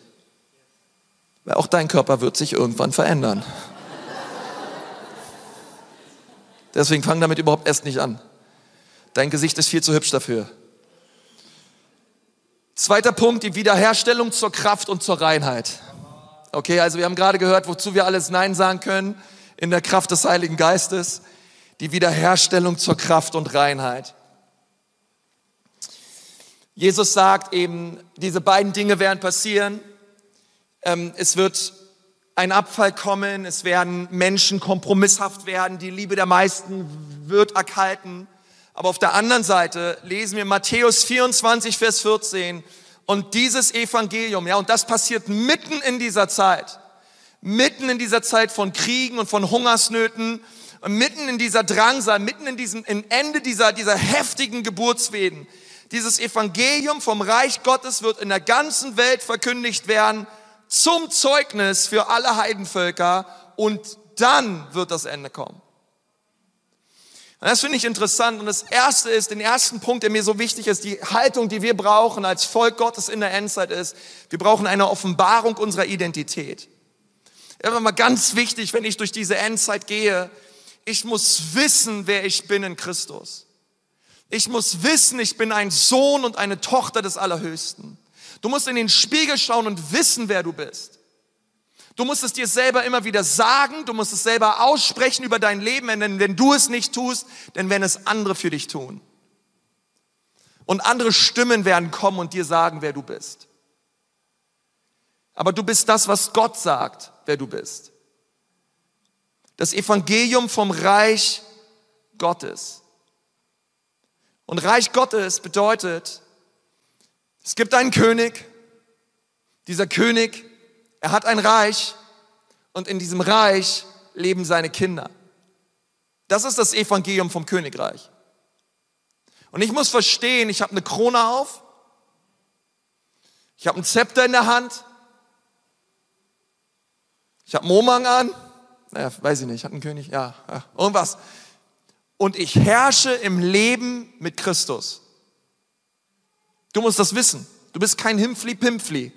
Weil auch dein Körper wird sich irgendwann verändern. Deswegen fang damit überhaupt erst nicht an. Dein Gesicht ist viel zu hübsch dafür. Zweiter Punkt, die Wiederherstellung zur Kraft und zur Reinheit. Okay, also wir haben gerade gehört, wozu wir alles Nein sagen können in der Kraft des Heiligen Geistes. Die Wiederherstellung zur Kraft und Reinheit. Jesus sagt eben, diese beiden Dinge werden passieren. Ähm, es wird ein Abfall kommen, es werden Menschen kompromisshaft werden, die Liebe der meisten wird erkalten. Aber auf der anderen Seite lesen wir Matthäus 24, Vers 14. Und dieses Evangelium, ja, und das passiert mitten in dieser Zeit. Mitten in dieser Zeit von Kriegen und von Hungersnöten, mitten in dieser Drangsal, mitten in diesem in Ende dieser, dieser heftigen Geburtswehen. Dieses Evangelium vom Reich Gottes wird in der ganzen Welt verkündigt werden zum Zeugnis für alle Heidenvölker und dann wird das Ende kommen. Und das finde ich interessant. Und das erste ist, den ersten Punkt, der mir so wichtig ist, die Haltung, die wir brauchen als Volk Gottes in der Endzeit ist, wir brauchen eine Offenbarung unserer Identität. Immer mal ganz wichtig, wenn ich durch diese Endzeit gehe, ich muss wissen, wer ich bin in Christus. Ich muss wissen, ich bin ein Sohn und eine Tochter des Allerhöchsten. Du musst in den Spiegel schauen und wissen, wer du bist. Du musst es dir selber immer wieder sagen, du musst es selber aussprechen über dein Leben, denn wenn du es nicht tust, dann werden es andere für dich tun. Und andere Stimmen werden kommen und dir sagen, wer du bist. Aber du bist das, was Gott sagt, wer du bist. Das Evangelium vom Reich Gottes. Und Reich Gottes bedeutet, es gibt einen König, dieser König er hat ein Reich. Und in diesem Reich leben seine Kinder. Das ist das Evangelium vom Königreich. Und ich muss verstehen, ich habe eine Krone auf, ich habe ein Zepter in der Hand, ich habe Momang an, naja, weiß ich nicht, hat ein König, ja, ja, irgendwas. Und ich herrsche im Leben mit Christus. Du musst das wissen. Du bist kein Himpfli-Pimpfli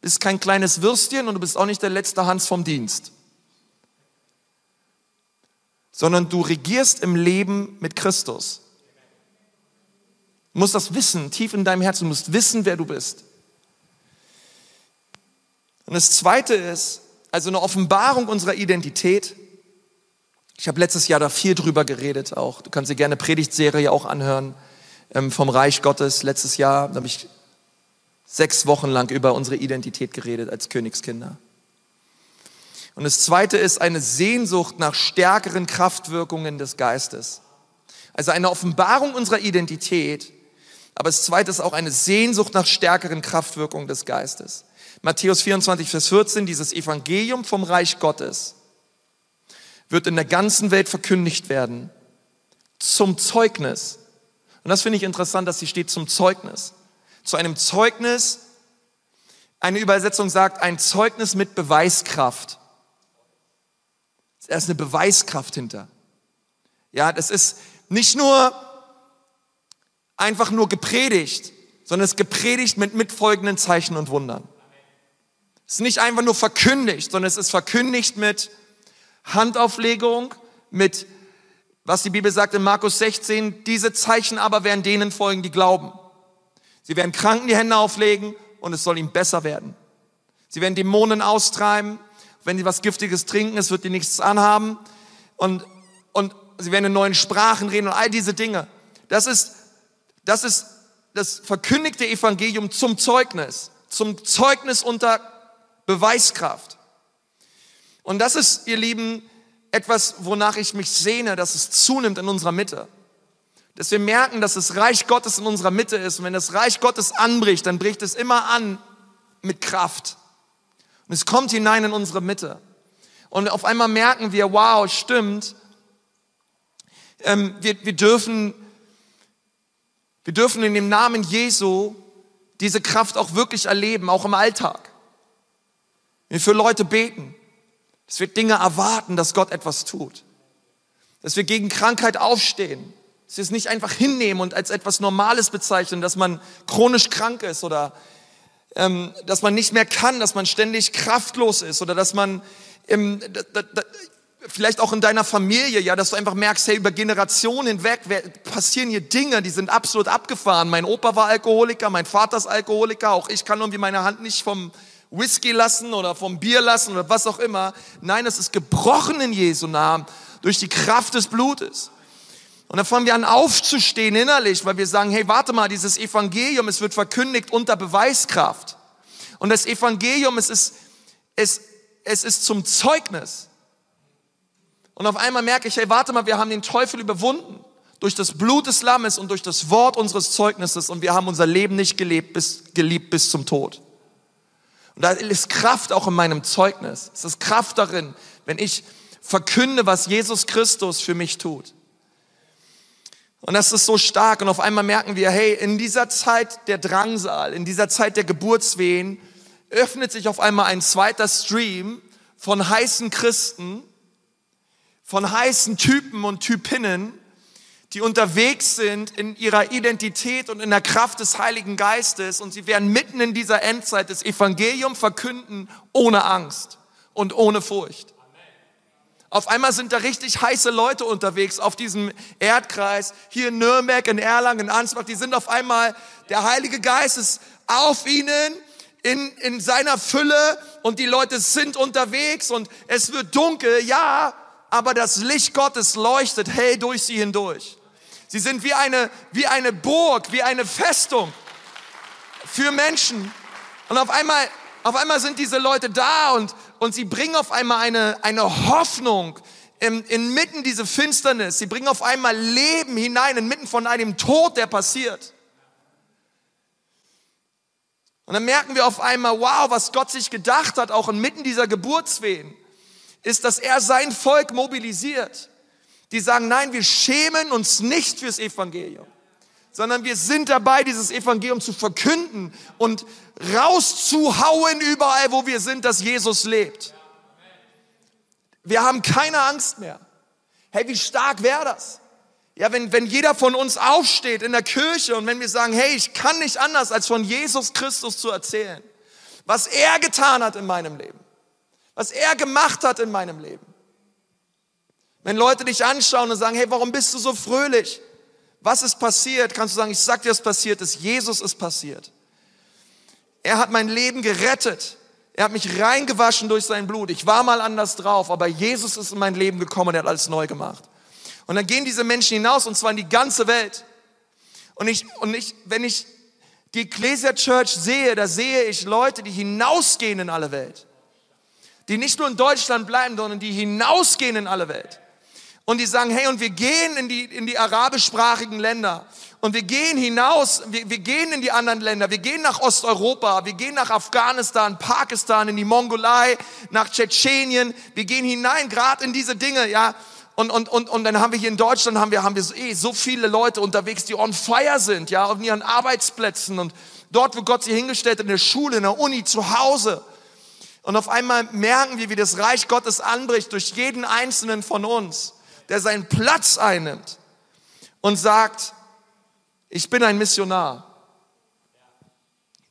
bist kein kleines Würstchen und du bist auch nicht der letzte Hans vom Dienst. Sondern du regierst im Leben mit Christus. Du musst das wissen, tief in deinem Herzen. Du musst wissen, wer du bist. Und das Zweite ist, also eine Offenbarung unserer Identität. Ich habe letztes Jahr da viel drüber geredet auch. Du kannst dir gerne Predigtserie auch anhören ähm, vom Reich Gottes letztes Jahr. Habe ich sechs Wochen lang über unsere Identität geredet als Königskinder. Und das zweite ist eine Sehnsucht nach stärkeren Kraftwirkungen des Geistes. Also eine Offenbarung unserer Identität, aber das zweite ist auch eine Sehnsucht nach stärkeren Kraftwirkungen des Geistes. Matthäus 24, Vers 14, dieses Evangelium vom Reich Gottes wird in der ganzen Welt verkündigt werden zum Zeugnis. Und das finde ich interessant, dass sie steht zum Zeugnis zu einem Zeugnis. Eine Übersetzung sagt, ein Zeugnis mit Beweiskraft. Da ist eine Beweiskraft hinter. Ja, das ist nicht nur einfach nur gepredigt, sondern es ist gepredigt mit mitfolgenden Zeichen und Wundern. Es ist nicht einfach nur verkündigt, sondern es ist verkündigt mit Handauflegung, mit, was die Bibel sagt in Markus 16, diese Zeichen aber werden denen folgen, die glauben. Sie werden Kranken die Hände auflegen und es soll ihnen besser werden. Sie werden Dämonen austreiben. Wenn sie was Giftiges trinken, es wird ihnen nichts anhaben. Und, und sie werden in neuen Sprachen reden und all diese Dinge. Das ist, das ist das verkündigte Evangelium zum Zeugnis, zum Zeugnis unter Beweiskraft. Und das ist, ihr Lieben, etwas, wonach ich mich sehne, dass es zunimmt in unserer Mitte. Dass wir merken, dass das Reich Gottes in unserer Mitte ist. Und wenn das Reich Gottes anbricht, dann bricht es immer an mit Kraft. Und es kommt hinein in unsere Mitte. Und auf einmal merken wir, wow, stimmt. Ähm, wir, wir, dürfen, wir dürfen in dem Namen Jesu diese Kraft auch wirklich erleben, auch im Alltag. Wir für Leute beten, dass wir Dinge erwarten, dass Gott etwas tut. Dass wir gegen Krankheit aufstehen. Dass wir es nicht einfach hinnehmen und als etwas Normales bezeichnen, dass man chronisch krank ist oder ähm, dass man nicht mehr kann, dass man ständig kraftlos ist oder dass man ähm, da, da, vielleicht auch in deiner Familie, ja, dass du einfach merkst, hey, über Generationen hinweg passieren hier Dinge, die sind absolut abgefahren. Mein Opa war Alkoholiker, mein Vater ist Alkoholiker, auch ich kann irgendwie meine Hand nicht vom Whisky lassen oder vom Bier lassen oder was auch immer. Nein, es ist gebrochen in Jesu Namen durch die Kraft des Blutes. Und dann fangen wir an aufzustehen innerlich, weil wir sagen, hey, warte mal, dieses Evangelium, es wird verkündigt unter Beweiskraft. Und das Evangelium, es ist, es, es ist zum Zeugnis. Und auf einmal merke ich, hey, warte mal, wir haben den Teufel überwunden durch das Blut des Lammes und durch das Wort unseres Zeugnisses und wir haben unser Leben nicht gelebt bis, geliebt bis zum Tod. Und da ist Kraft auch in meinem Zeugnis. Es ist Kraft darin, wenn ich verkünde, was Jesus Christus für mich tut. Und das ist so stark. Und auf einmal merken wir, hey, in dieser Zeit der Drangsal, in dieser Zeit der Geburtswehen, öffnet sich auf einmal ein zweiter Stream von heißen Christen, von heißen Typen und Typinnen, die unterwegs sind in ihrer Identität und in der Kraft des Heiligen Geistes und sie werden mitten in dieser Endzeit das Evangelium verkünden ohne Angst und ohne Furcht. Auf einmal sind da richtig heiße Leute unterwegs auf diesem Erdkreis, hier in Nürnberg, in Erlangen, in Ansbach, die sind auf einmal, der Heilige Geist ist auf ihnen in, in seiner Fülle und die Leute sind unterwegs und es wird dunkel, ja, aber das Licht Gottes leuchtet hell durch sie hindurch. Sie sind wie eine, wie eine Burg, wie eine Festung für Menschen. Und auf einmal, auf einmal sind diese Leute da und, und sie bringen auf einmal eine, eine Hoffnung in, inmitten diese Finsternis. Sie bringen auf einmal Leben hinein inmitten von einem Tod, der passiert. Und dann merken wir auf einmal, wow, was Gott sich gedacht hat, auch inmitten dieser Geburtswehen, ist, dass er sein Volk mobilisiert die sagen, nein, wir schämen uns nicht fürs Evangelium, sondern wir sind dabei, dieses Evangelium zu verkünden und rauszuhauen überall, wo wir sind, dass Jesus lebt. Wir haben keine Angst mehr. Hey, wie stark wäre das? Ja, wenn, wenn jeder von uns aufsteht in der Kirche und wenn wir sagen, hey, ich kann nicht anders, als von Jesus Christus zu erzählen, was er getan hat in meinem Leben, was er gemacht hat in meinem Leben. Wenn Leute dich anschauen und sagen, hey, warum bist du so fröhlich? Was ist passiert? Kannst du sagen, ich sag dir, was passiert ist. Jesus ist passiert. Er hat mein Leben gerettet. Er hat mich reingewaschen durch sein Blut. Ich war mal anders drauf, aber Jesus ist in mein Leben gekommen und er hat alles neu gemacht. Und dann gehen diese Menschen hinaus und zwar in die ganze Welt. Und ich, und ich, wenn ich die Ecclesia Church sehe, da sehe ich Leute, die hinausgehen in alle Welt. Die nicht nur in Deutschland bleiben, sondern die hinausgehen in alle Welt. Und die sagen, hey, und wir gehen in die, in die arabischsprachigen Länder. Und wir gehen hinaus, wir, wir gehen in die anderen Länder, wir gehen nach Osteuropa, wir gehen nach Afghanistan, Pakistan, in die Mongolei, nach Tschetschenien, wir gehen hinein, gerade in diese Dinge, ja. Und, und, und, und dann haben wir hier in Deutschland, haben wir, haben wir so, eh, so viele Leute unterwegs, die on fire sind, ja, auf ihren Arbeitsplätzen und dort, wo Gott sie hingestellt hat, in der Schule, in der Uni, zu Hause. Und auf einmal merken wir, wie das Reich Gottes anbricht durch jeden einzelnen von uns der seinen Platz einnimmt und sagt, ich bin ein Missionar.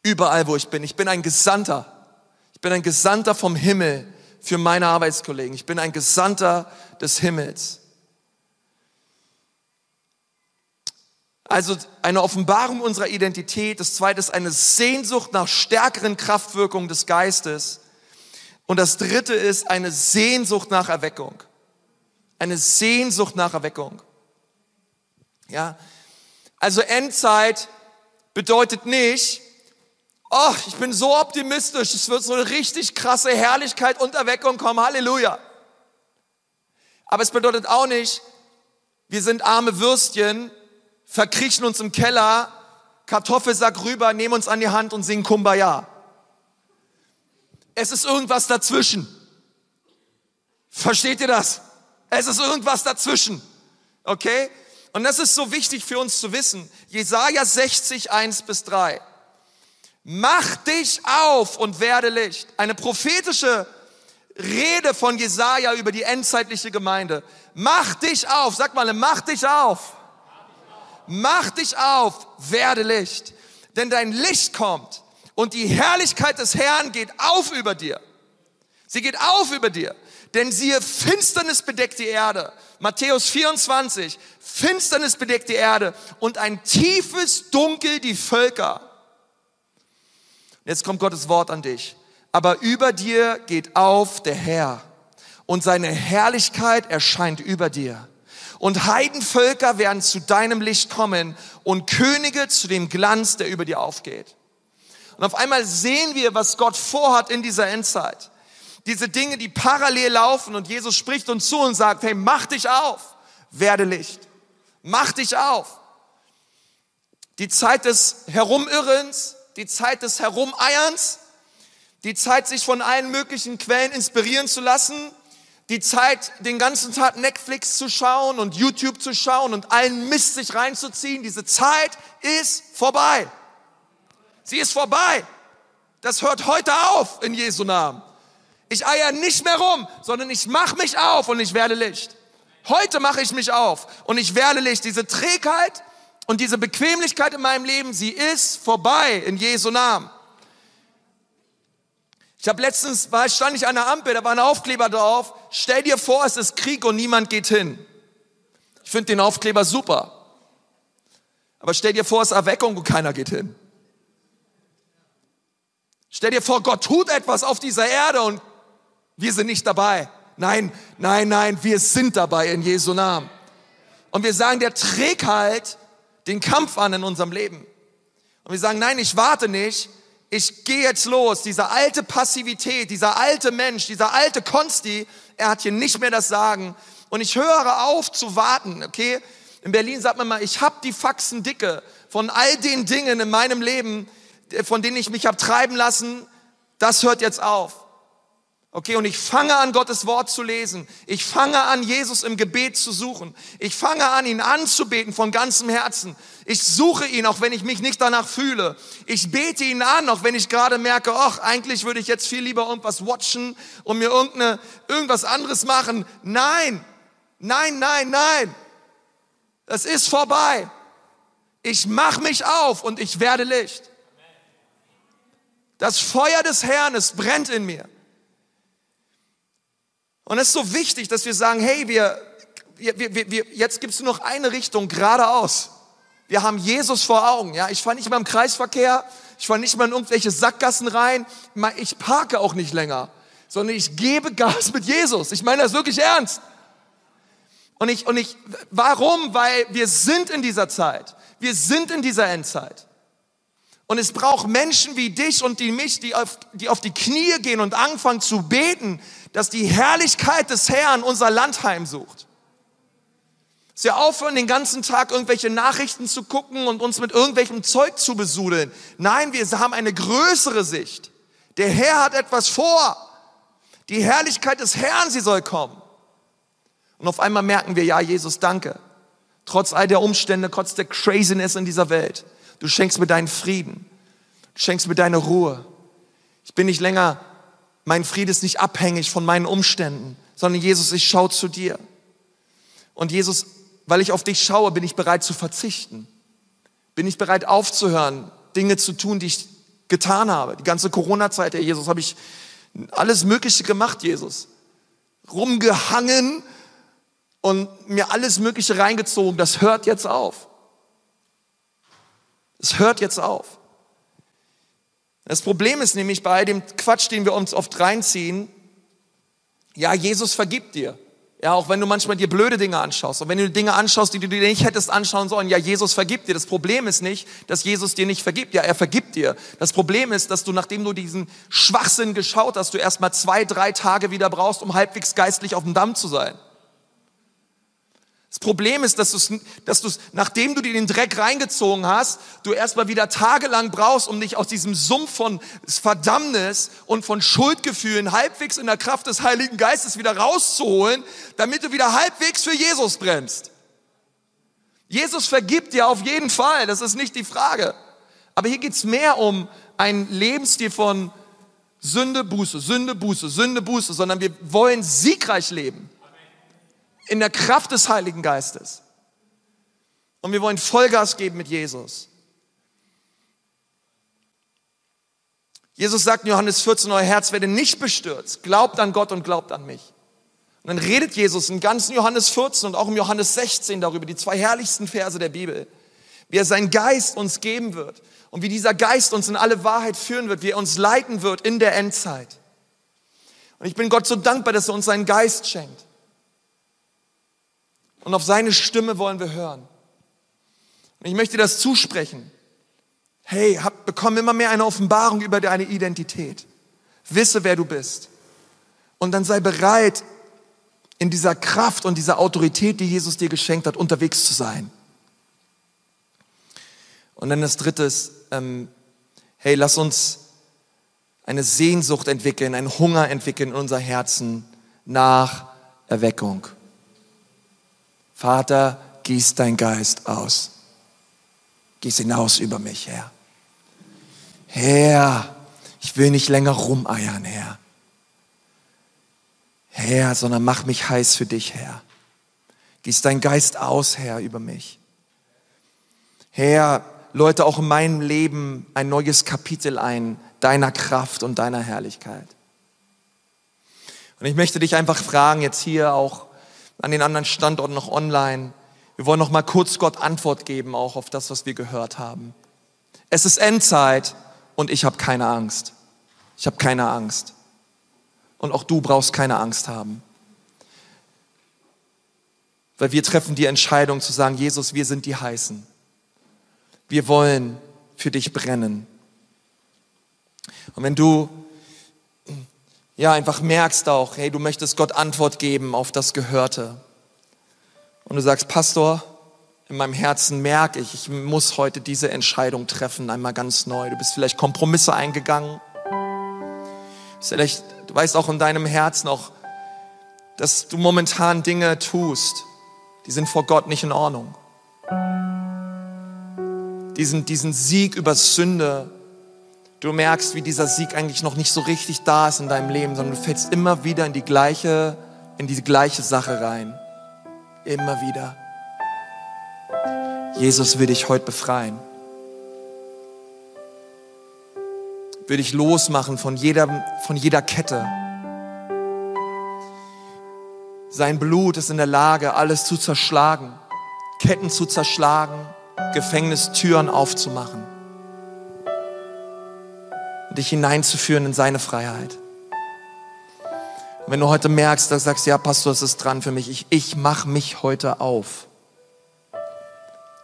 überall, wo ich bin. Ich bin ein Gesandter. Ich bin ein Gesandter vom Himmel für meine Arbeitskollegen. Ich bin ein Gesandter des Himmels. Also eine Offenbarung unserer Identität. Das zweite ist eine Sehnsucht nach stärkeren Kraftwirkungen des Geistes. Und das dritte ist eine Sehnsucht nach Erweckung. Eine Sehnsucht nach Erweckung. Ja. Also Endzeit bedeutet nicht, oh, ich bin so optimistisch, es wird so eine richtig krasse Herrlichkeit und Erweckung kommen. Halleluja. Aber es bedeutet auch nicht, wir sind arme Würstchen, verkriechen uns im Keller, Kartoffelsack rüber, nehmen uns an die Hand und singen Kumbaya. Es ist irgendwas dazwischen. Versteht ihr das? Es ist irgendwas dazwischen. Okay? Und das ist so wichtig für uns zu wissen. Jesaja 60, 1 bis 3. Mach dich auf und werde Licht. Eine prophetische Rede von Jesaja über die endzeitliche Gemeinde. Mach dich auf. Sag mal, mach dich auf. Mach dich auf, werde Licht. Denn dein Licht kommt und die Herrlichkeit des Herrn geht auf über dir. Sie geht auf über dir. Denn siehe, Finsternis bedeckt die Erde. Matthäus 24, Finsternis bedeckt die Erde und ein tiefes Dunkel die Völker. Jetzt kommt Gottes Wort an dich. Aber über dir geht auf der Herr und seine Herrlichkeit erscheint über dir. Und Heidenvölker werden zu deinem Licht kommen und Könige zu dem Glanz, der über dir aufgeht. Und auf einmal sehen wir, was Gott vorhat in dieser Endzeit. Diese Dinge, die parallel laufen und Jesus spricht uns zu und sagt, hey, mach dich auf, werde Licht. Mach dich auf. Die Zeit des Herumirrens, die Zeit des Herumeierns, die Zeit, sich von allen möglichen Quellen inspirieren zu lassen, die Zeit, den ganzen Tag Netflix zu schauen und YouTube zu schauen und allen Mist sich reinzuziehen. Diese Zeit ist vorbei. Sie ist vorbei. Das hört heute auf in Jesu Namen. Ich eier nicht mehr rum, sondern ich mache mich auf und ich werde Licht. Heute mache ich mich auf und ich werde Licht. Diese Trägheit und diese Bequemlichkeit in meinem Leben, sie ist vorbei in Jesu Namen. Ich habe letztens, war, stand ich an der Ampel, da war ein Aufkleber drauf. Stell dir vor, es ist Krieg und niemand geht hin. Ich finde den Aufkleber super. Aber stell dir vor, es ist Erweckung und keiner geht hin. Stell dir vor, Gott tut etwas auf dieser Erde und wir sind nicht dabei. Nein, nein, nein, wir sind dabei in Jesu Namen. Und wir sagen, der trägt halt den Kampf an in unserem Leben. Und wir sagen, nein, ich warte nicht, ich gehe jetzt los. Diese alte Passivität, dieser alte Mensch, dieser alte Konsti, er hat hier nicht mehr das Sagen. Und ich höre auf zu warten, okay? In Berlin sagt man mal, ich habe die Faxen dicke von all den Dingen in meinem Leben, von denen ich mich habe treiben lassen. Das hört jetzt auf. Okay, und ich fange an, Gottes Wort zu lesen. Ich fange an, Jesus im Gebet zu suchen. Ich fange an, ihn anzubeten von ganzem Herzen. Ich suche ihn, auch wenn ich mich nicht danach fühle. Ich bete ihn an, auch wenn ich gerade merke, ach, eigentlich würde ich jetzt viel lieber irgendwas watchen und mir irgendeine, irgendwas anderes machen. Nein, nein, nein, nein. Es ist vorbei. Ich mache mich auf und ich werde Licht. Das Feuer des Herrn, es brennt in mir. Und es ist so wichtig, dass wir sagen, hey, wir, wir, wir, wir jetzt gibt es nur noch eine Richtung, geradeaus. Wir haben Jesus vor Augen. Ja, ich fahre nicht mehr im Kreisverkehr, ich fahre nicht mehr in irgendwelche Sackgassen rein. Ich parke auch nicht länger, sondern ich gebe Gas mit Jesus. Ich meine das wirklich ernst. Und ich, und ich, warum? Weil wir sind in dieser Zeit. Wir sind in dieser Endzeit. Und es braucht Menschen wie dich und die mich, die auf, die auf die Knie gehen und anfangen zu beten, dass die Herrlichkeit des Herrn unser Land heimsucht. Dass wir aufhören, den ganzen Tag irgendwelche Nachrichten zu gucken und uns mit irgendwelchem Zeug zu besudeln. Nein, wir haben eine größere Sicht. Der Herr hat etwas vor. Die Herrlichkeit des Herrn, sie soll kommen. Und auf einmal merken wir, ja, Jesus, danke. Trotz all der Umstände, trotz der Craziness in dieser Welt Du schenkst mir deinen Frieden. Du schenkst mir deine Ruhe. Ich bin nicht länger, mein Friede ist nicht abhängig von meinen Umständen, sondern Jesus, ich schaue zu dir. Und Jesus, weil ich auf dich schaue, bin ich bereit zu verzichten. Bin ich bereit aufzuhören, Dinge zu tun, die ich getan habe. Die ganze Corona-Zeit, Herr Jesus, habe ich alles Mögliche gemacht, Jesus. Rumgehangen und mir alles Mögliche reingezogen. Das hört jetzt auf. Es hört jetzt auf. Das Problem ist nämlich bei dem Quatsch, den wir uns oft reinziehen, ja, Jesus vergibt dir. Ja, auch wenn du manchmal dir blöde Dinge anschaust und wenn du Dinge anschaust, die du dir nicht hättest anschauen sollen, ja, Jesus vergibt dir. Das Problem ist nicht, dass Jesus dir nicht vergibt. Ja, er vergibt dir. Das Problem ist, dass du, nachdem du diesen Schwachsinn geschaut hast, du erstmal zwei, drei Tage wieder brauchst, um halbwegs geistlich auf dem Damm zu sein. Das Problem ist, dass du dass du's, nachdem du dir den Dreck reingezogen hast, du erstmal wieder tagelang brauchst, um dich aus diesem Sumpf von Verdammnis und von Schuldgefühlen halbwegs in der Kraft des Heiligen Geistes wieder rauszuholen, damit du wieder halbwegs für Jesus brennst. Jesus vergibt dir auf jeden Fall, das ist nicht die Frage. Aber hier geht's mehr um einen Lebensstil von Sünde, Buße, Sünde, Buße, Sünde, Buße, sondern wir wollen siegreich leben in der Kraft des Heiligen Geistes. Und wir wollen Vollgas geben mit Jesus. Jesus sagt in Johannes 14, euer Herz werde nicht bestürzt. Glaubt an Gott und glaubt an mich. Und dann redet Jesus im ganzen Johannes 14 und auch im Johannes 16 darüber, die zwei herrlichsten Verse der Bibel, wie er seinen Geist uns geben wird und wie dieser Geist uns in alle Wahrheit führen wird, wie er uns leiten wird in der Endzeit. Und ich bin Gott so dankbar, dass er uns seinen Geist schenkt. Und auf seine Stimme wollen wir hören. Und ich möchte das zusprechen. Hey, hab, bekomm immer mehr eine Offenbarung über deine Identität. Wisse, wer du bist. Und dann sei bereit, in dieser Kraft und dieser Autorität, die Jesus dir geschenkt hat, unterwegs zu sein. Und dann das Dritte ist, ähm, hey, lass uns eine Sehnsucht entwickeln, einen Hunger entwickeln in unser Herzen nach Erweckung. Vater, gieß dein Geist aus. Gieß hinaus über mich, Herr. Herr, ich will nicht länger rumeiern, Herr. Herr, sondern mach mich heiß für dich, Herr. Gieß dein Geist aus, Herr, über mich. Herr, Leute, auch in meinem Leben ein neues Kapitel ein, deiner Kraft und deiner Herrlichkeit. Und ich möchte dich einfach fragen, jetzt hier auch an den anderen Standorten noch online. Wir wollen noch mal kurz Gott Antwort geben, auch auf das, was wir gehört haben. Es ist Endzeit und ich habe keine Angst. Ich habe keine Angst. Und auch du brauchst keine Angst haben. Weil wir treffen die Entscheidung zu sagen, Jesus, wir sind die Heißen. Wir wollen für dich brennen. Und wenn du ja, einfach merkst auch, hey, du möchtest Gott Antwort geben auf das Gehörte. Und du sagst, Pastor, in meinem Herzen merke ich, ich muss heute diese Entscheidung treffen, einmal ganz neu. Du bist vielleicht Kompromisse eingegangen. Vielleicht, du weißt auch in deinem Herzen auch, dass du momentan Dinge tust, die sind vor Gott nicht in Ordnung. Diesen, diesen Sieg über Sünde du merkst, wie dieser Sieg eigentlich noch nicht so richtig da ist in deinem Leben, sondern du fällst immer wieder in die gleiche, in die gleiche Sache rein. Immer wieder. Jesus will dich heute befreien. Will dich losmachen von jeder, von jeder Kette. Sein Blut ist in der Lage, alles zu zerschlagen, Ketten zu zerschlagen, Gefängnistüren aufzumachen dich hineinzuführen in seine Freiheit. Und wenn du heute merkst, dass du sagst, ja, Pastor, es ist dran für mich, ich, ich mache mich heute auf.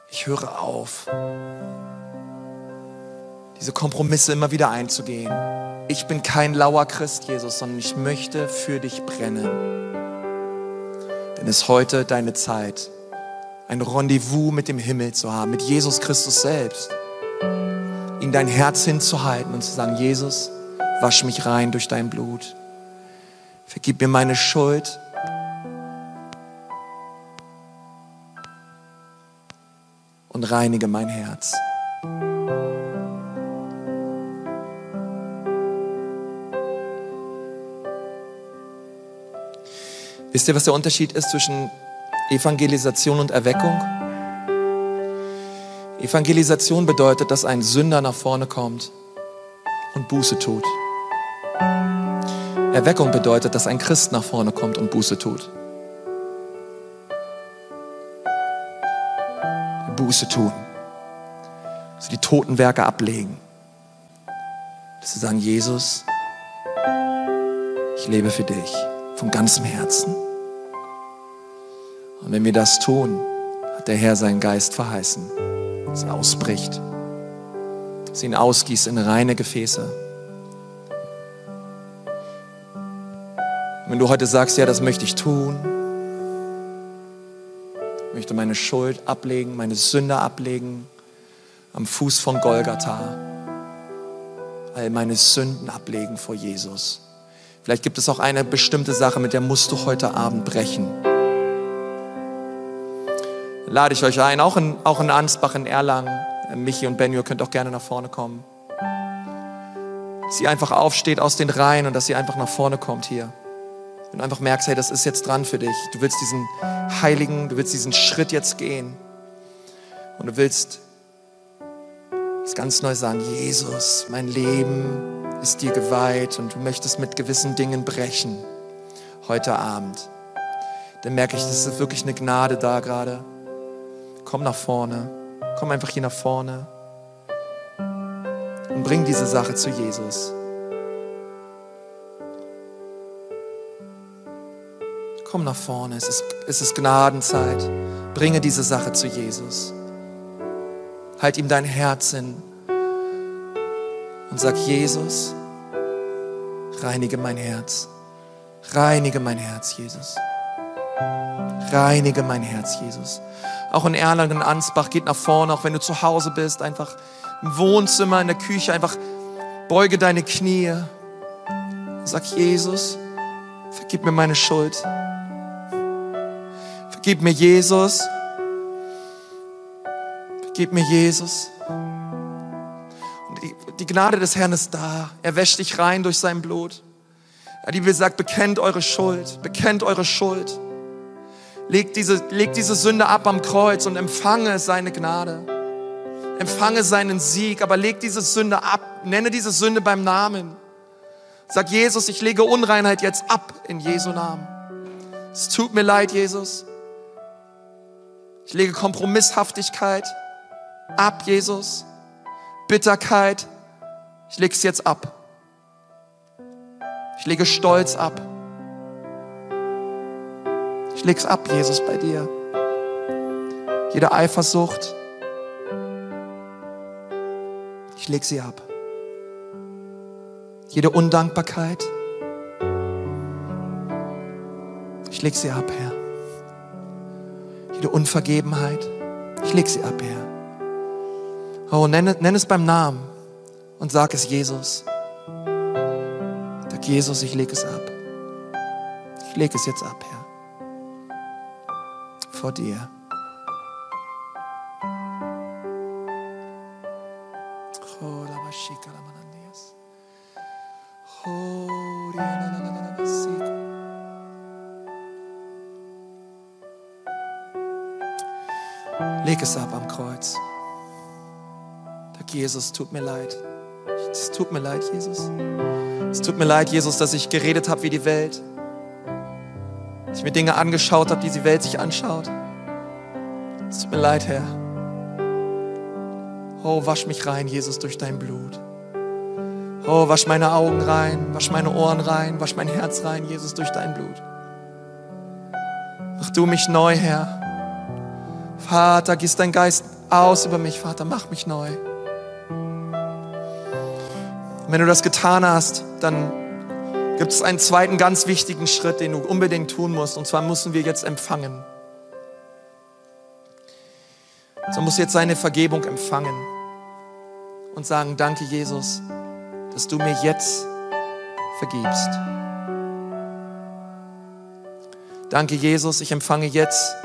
Ich höre auf, diese Kompromisse immer wieder einzugehen. Ich bin kein lauer Christ, Jesus, sondern ich möchte für dich brennen. Denn es ist heute deine Zeit, ein Rendezvous mit dem Himmel zu haben, mit Jesus Christus selbst in dein Herz hinzuhalten und zu sagen, Jesus, wasch mich rein durch dein Blut. Vergib mir meine Schuld. Und reinige mein Herz. Wisst ihr, was der Unterschied ist zwischen Evangelisation und Erweckung? Evangelisation bedeutet, dass ein Sünder nach vorne kommt und Buße tut. Erweckung bedeutet, dass ein Christ nach vorne kommt und Buße tut. Buße tun. Dass sie die toten Werke ablegen. Dass sie sagen, Jesus, ich lebe für dich von ganzem Herzen. Und wenn wir das tun, hat der Herr seinen Geist verheißen, dass ausbricht, dass ihn ausgießt in reine Gefäße. Wenn du heute sagst, ja, das möchte ich tun, möchte meine Schuld ablegen, meine Sünde ablegen, am Fuß von Golgatha, all meine Sünden ablegen vor Jesus. Vielleicht gibt es auch eine bestimmte Sache, mit der musst du heute Abend brechen. Lade ich euch ein, auch in, auch in Ansbach, in Erlangen. Michi und Benjo könnt auch gerne nach vorne kommen. Dass sie einfach aufsteht aus den Reihen und dass sie einfach nach vorne kommt hier. Du einfach merkst, hey, das ist jetzt dran für dich. Du willst diesen heiligen, du willst diesen Schritt jetzt gehen. Und du willst es ganz neu sagen, Jesus, mein Leben ist dir geweiht und du möchtest mit gewissen Dingen brechen heute Abend. Dann merke ich, das ist wirklich eine Gnade da gerade. Komm nach vorne. Komm einfach hier nach vorne und bring diese Sache zu Jesus. Komm nach vorne, es ist, es ist Gnadenzeit. Bringe diese Sache zu Jesus. Halt ihm dein Herz hin und sag, Jesus, reinige mein Herz. Reinige mein Herz, Jesus. Reinige mein Herz, Jesus. Auch in Erlangen, Ansbach, geht nach vorne, auch wenn du zu Hause bist, einfach im Wohnzimmer, in der Küche, einfach beuge deine Knie. Sag, Jesus, vergib mir meine Schuld. Vergib mir Jesus. Vergib mir Jesus. Und die, Gnade des Herrn ist da. Er wäscht dich rein durch sein Blut. Die Bibel sagt, bekennt eure Schuld, bekennt eure Schuld. Legt diese, legt diese Sünde ab am Kreuz und empfange seine Gnade. Empfange seinen Sieg, aber leg diese Sünde ab. Nenne diese Sünde beim Namen. Sag Jesus, ich lege Unreinheit jetzt ab in Jesu Namen. Es tut mir leid, Jesus. Ich lege Kompromisshaftigkeit ab, Jesus. Bitterkeit, ich lege es jetzt ab. Ich lege Stolz ab. Ich lege es ab, Jesus, bei dir. Jede Eifersucht, ich lege sie ab. Jede Undankbarkeit, ich lege sie ab, Herr jede Unvergebenheit. Ich lege sie ab, Herr. Oh, nenn, nenn es beim Namen und sag es Jesus. Sag Jesus, ich lege es ab. Ich lege es jetzt ab, Herr. Vor dir. Leg es ab am Kreuz. Sag, Jesus, tut mir leid. Es tut mir leid, Jesus. Es tut mir leid, Jesus, dass ich geredet habe wie die Welt. Mir Dinge angeschaut habe, die die Welt sich anschaut. Es tut mir leid, Herr. Oh, wasch mich rein, Jesus, durch dein Blut. Oh, wasch meine Augen rein, wasch meine Ohren rein, wasch mein Herz rein, Jesus, durch dein Blut. Mach du mich neu, Herr. Vater, gieß dein Geist aus über mich, Vater, mach mich neu. wenn du das getan hast, dann gibt es einen zweiten ganz wichtigen Schritt, den du unbedingt tun musst. Und zwar müssen wir jetzt empfangen. So musst du jetzt seine Vergebung empfangen und sagen, danke Jesus, dass du mir jetzt vergibst. Danke Jesus, ich empfange jetzt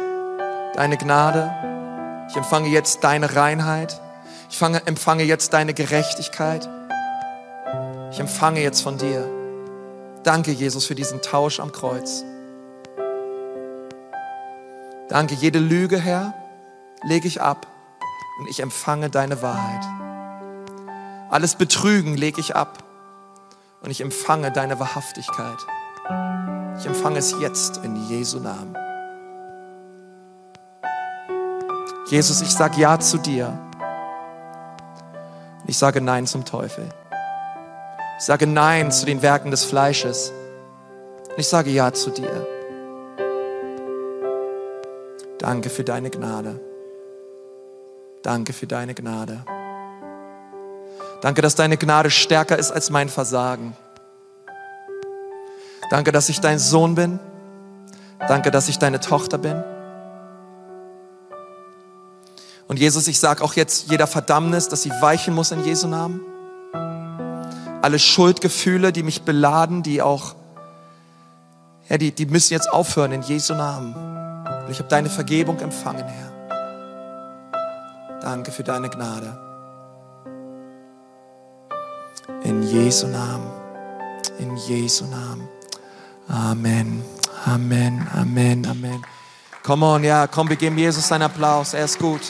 deine Gnade. Ich empfange jetzt deine Reinheit. Ich fange, empfange jetzt deine Gerechtigkeit. Ich empfange jetzt von dir. Danke, Jesus, für diesen Tausch am Kreuz. Danke, jede Lüge, Herr, lege ich ab und ich empfange deine Wahrheit. Alles Betrügen lege ich ab und ich empfange deine Wahrhaftigkeit. Ich empfange es jetzt in Jesu Namen. Jesus, ich sage Ja zu dir. Ich sage Nein zum Teufel. Ich sage Nein zu den Werken des Fleisches. Ich sage Ja zu dir. Danke für deine Gnade. Danke für deine Gnade. Danke, dass deine Gnade stärker ist als mein Versagen. Danke, dass ich dein Sohn bin. Danke, dass ich deine Tochter bin. Und Jesus, ich sage auch jetzt jeder Verdammnis, dass sie weichen muss in Jesu Namen. Alle Schuldgefühle, die mich beladen, die auch, ja, die, die müssen jetzt aufhören in Jesu Namen. Und ich habe deine Vergebung empfangen, Herr. Danke für deine Gnade. In Jesu Namen. In Jesu Namen. Amen. Amen. Amen. Amen. Come on, ja, komm, wir geben Jesus einen Applaus. Er ist gut.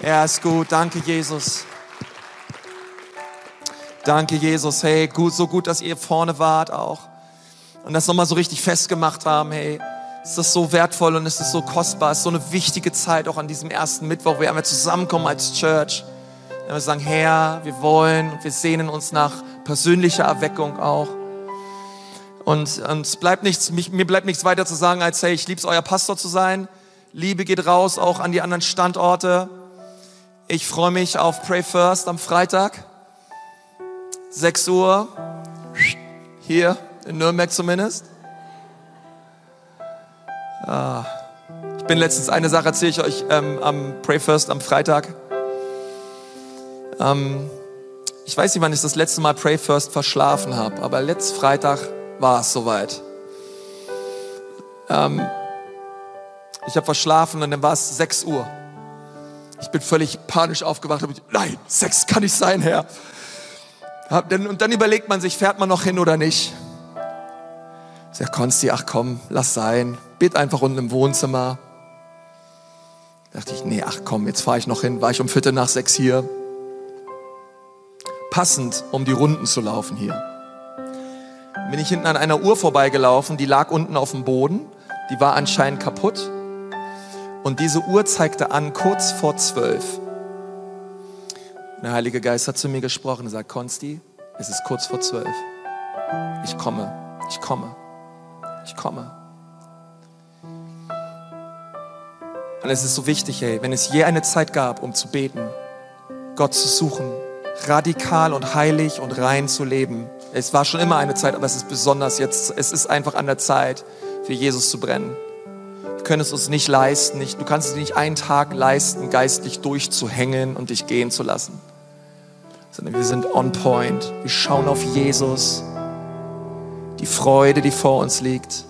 Er ist gut. Danke, Jesus. Danke, Jesus. Hey, gut, so gut, dass ihr vorne wart auch. Und das nochmal so richtig festgemacht haben. Hey, es ist so wertvoll und es ist so kostbar. Es ist so eine wichtige Zeit auch an diesem ersten Mittwoch, wo wir zusammenkommen als Church. Wenn wir sagen, Herr, wir wollen und wir sehnen uns nach persönlicher Erweckung auch. Und, und es bleibt nichts, mich, mir bleibt nichts weiter zu sagen, als hey, ich liebe es, euer Pastor zu sein. Liebe geht raus, auch an die anderen Standorte. Ich freue mich auf Pray First am Freitag. 6 Uhr. Hier in Nürnberg zumindest. Ah. Ich bin letztens, eine Sache erzähle ich euch ähm, am Pray First am Freitag. Ähm, ich weiß nicht, wann ich das letzte Mal Pray First verschlafen habe, aber letzten Freitag war es soweit. Ähm, ich habe verschlafen und dann war es 6 Uhr. Ich bin völlig panisch aufgewacht. und Nein, Sex kann nicht sein, Herr. Und dann überlegt man sich, fährt man noch hin oder nicht. Sag, Konsti, ach komm, lass sein. Bet einfach unten im Wohnzimmer. Da dachte ich, nee, ach komm, jetzt fahre ich noch hin. War ich um Viertel nach sechs hier. Passend, um die Runden zu laufen hier. Bin ich hinten an einer Uhr vorbeigelaufen, die lag unten auf dem Boden. Die war anscheinend kaputt. Und diese Uhr zeigte an kurz vor zwölf. Der Heilige Geist hat zu mir gesprochen und sagt, Konsti, es ist kurz vor zwölf. Ich komme, ich komme, ich komme. Und es ist so wichtig, ey, wenn es je eine Zeit gab, um zu beten, Gott zu suchen, radikal und heilig und rein zu leben. Es war schon immer eine Zeit, aber es ist besonders jetzt, es ist einfach an der Zeit, für Jesus zu brennen können es uns nicht leisten. Nicht, du kannst es nicht einen Tag leisten, geistlich durchzuhängen und dich gehen zu lassen. Sondern wir sind on point. Wir schauen auf Jesus, die Freude, die vor uns liegt.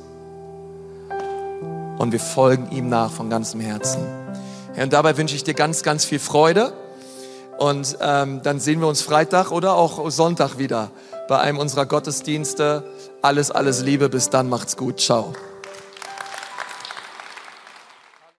Und wir folgen ihm nach von ganzem Herzen. Ja, und dabei wünsche ich dir ganz, ganz viel Freude. Und ähm, dann sehen wir uns Freitag oder auch Sonntag wieder bei einem unserer Gottesdienste. Alles, alles Liebe. Bis dann. Macht's gut. Ciao.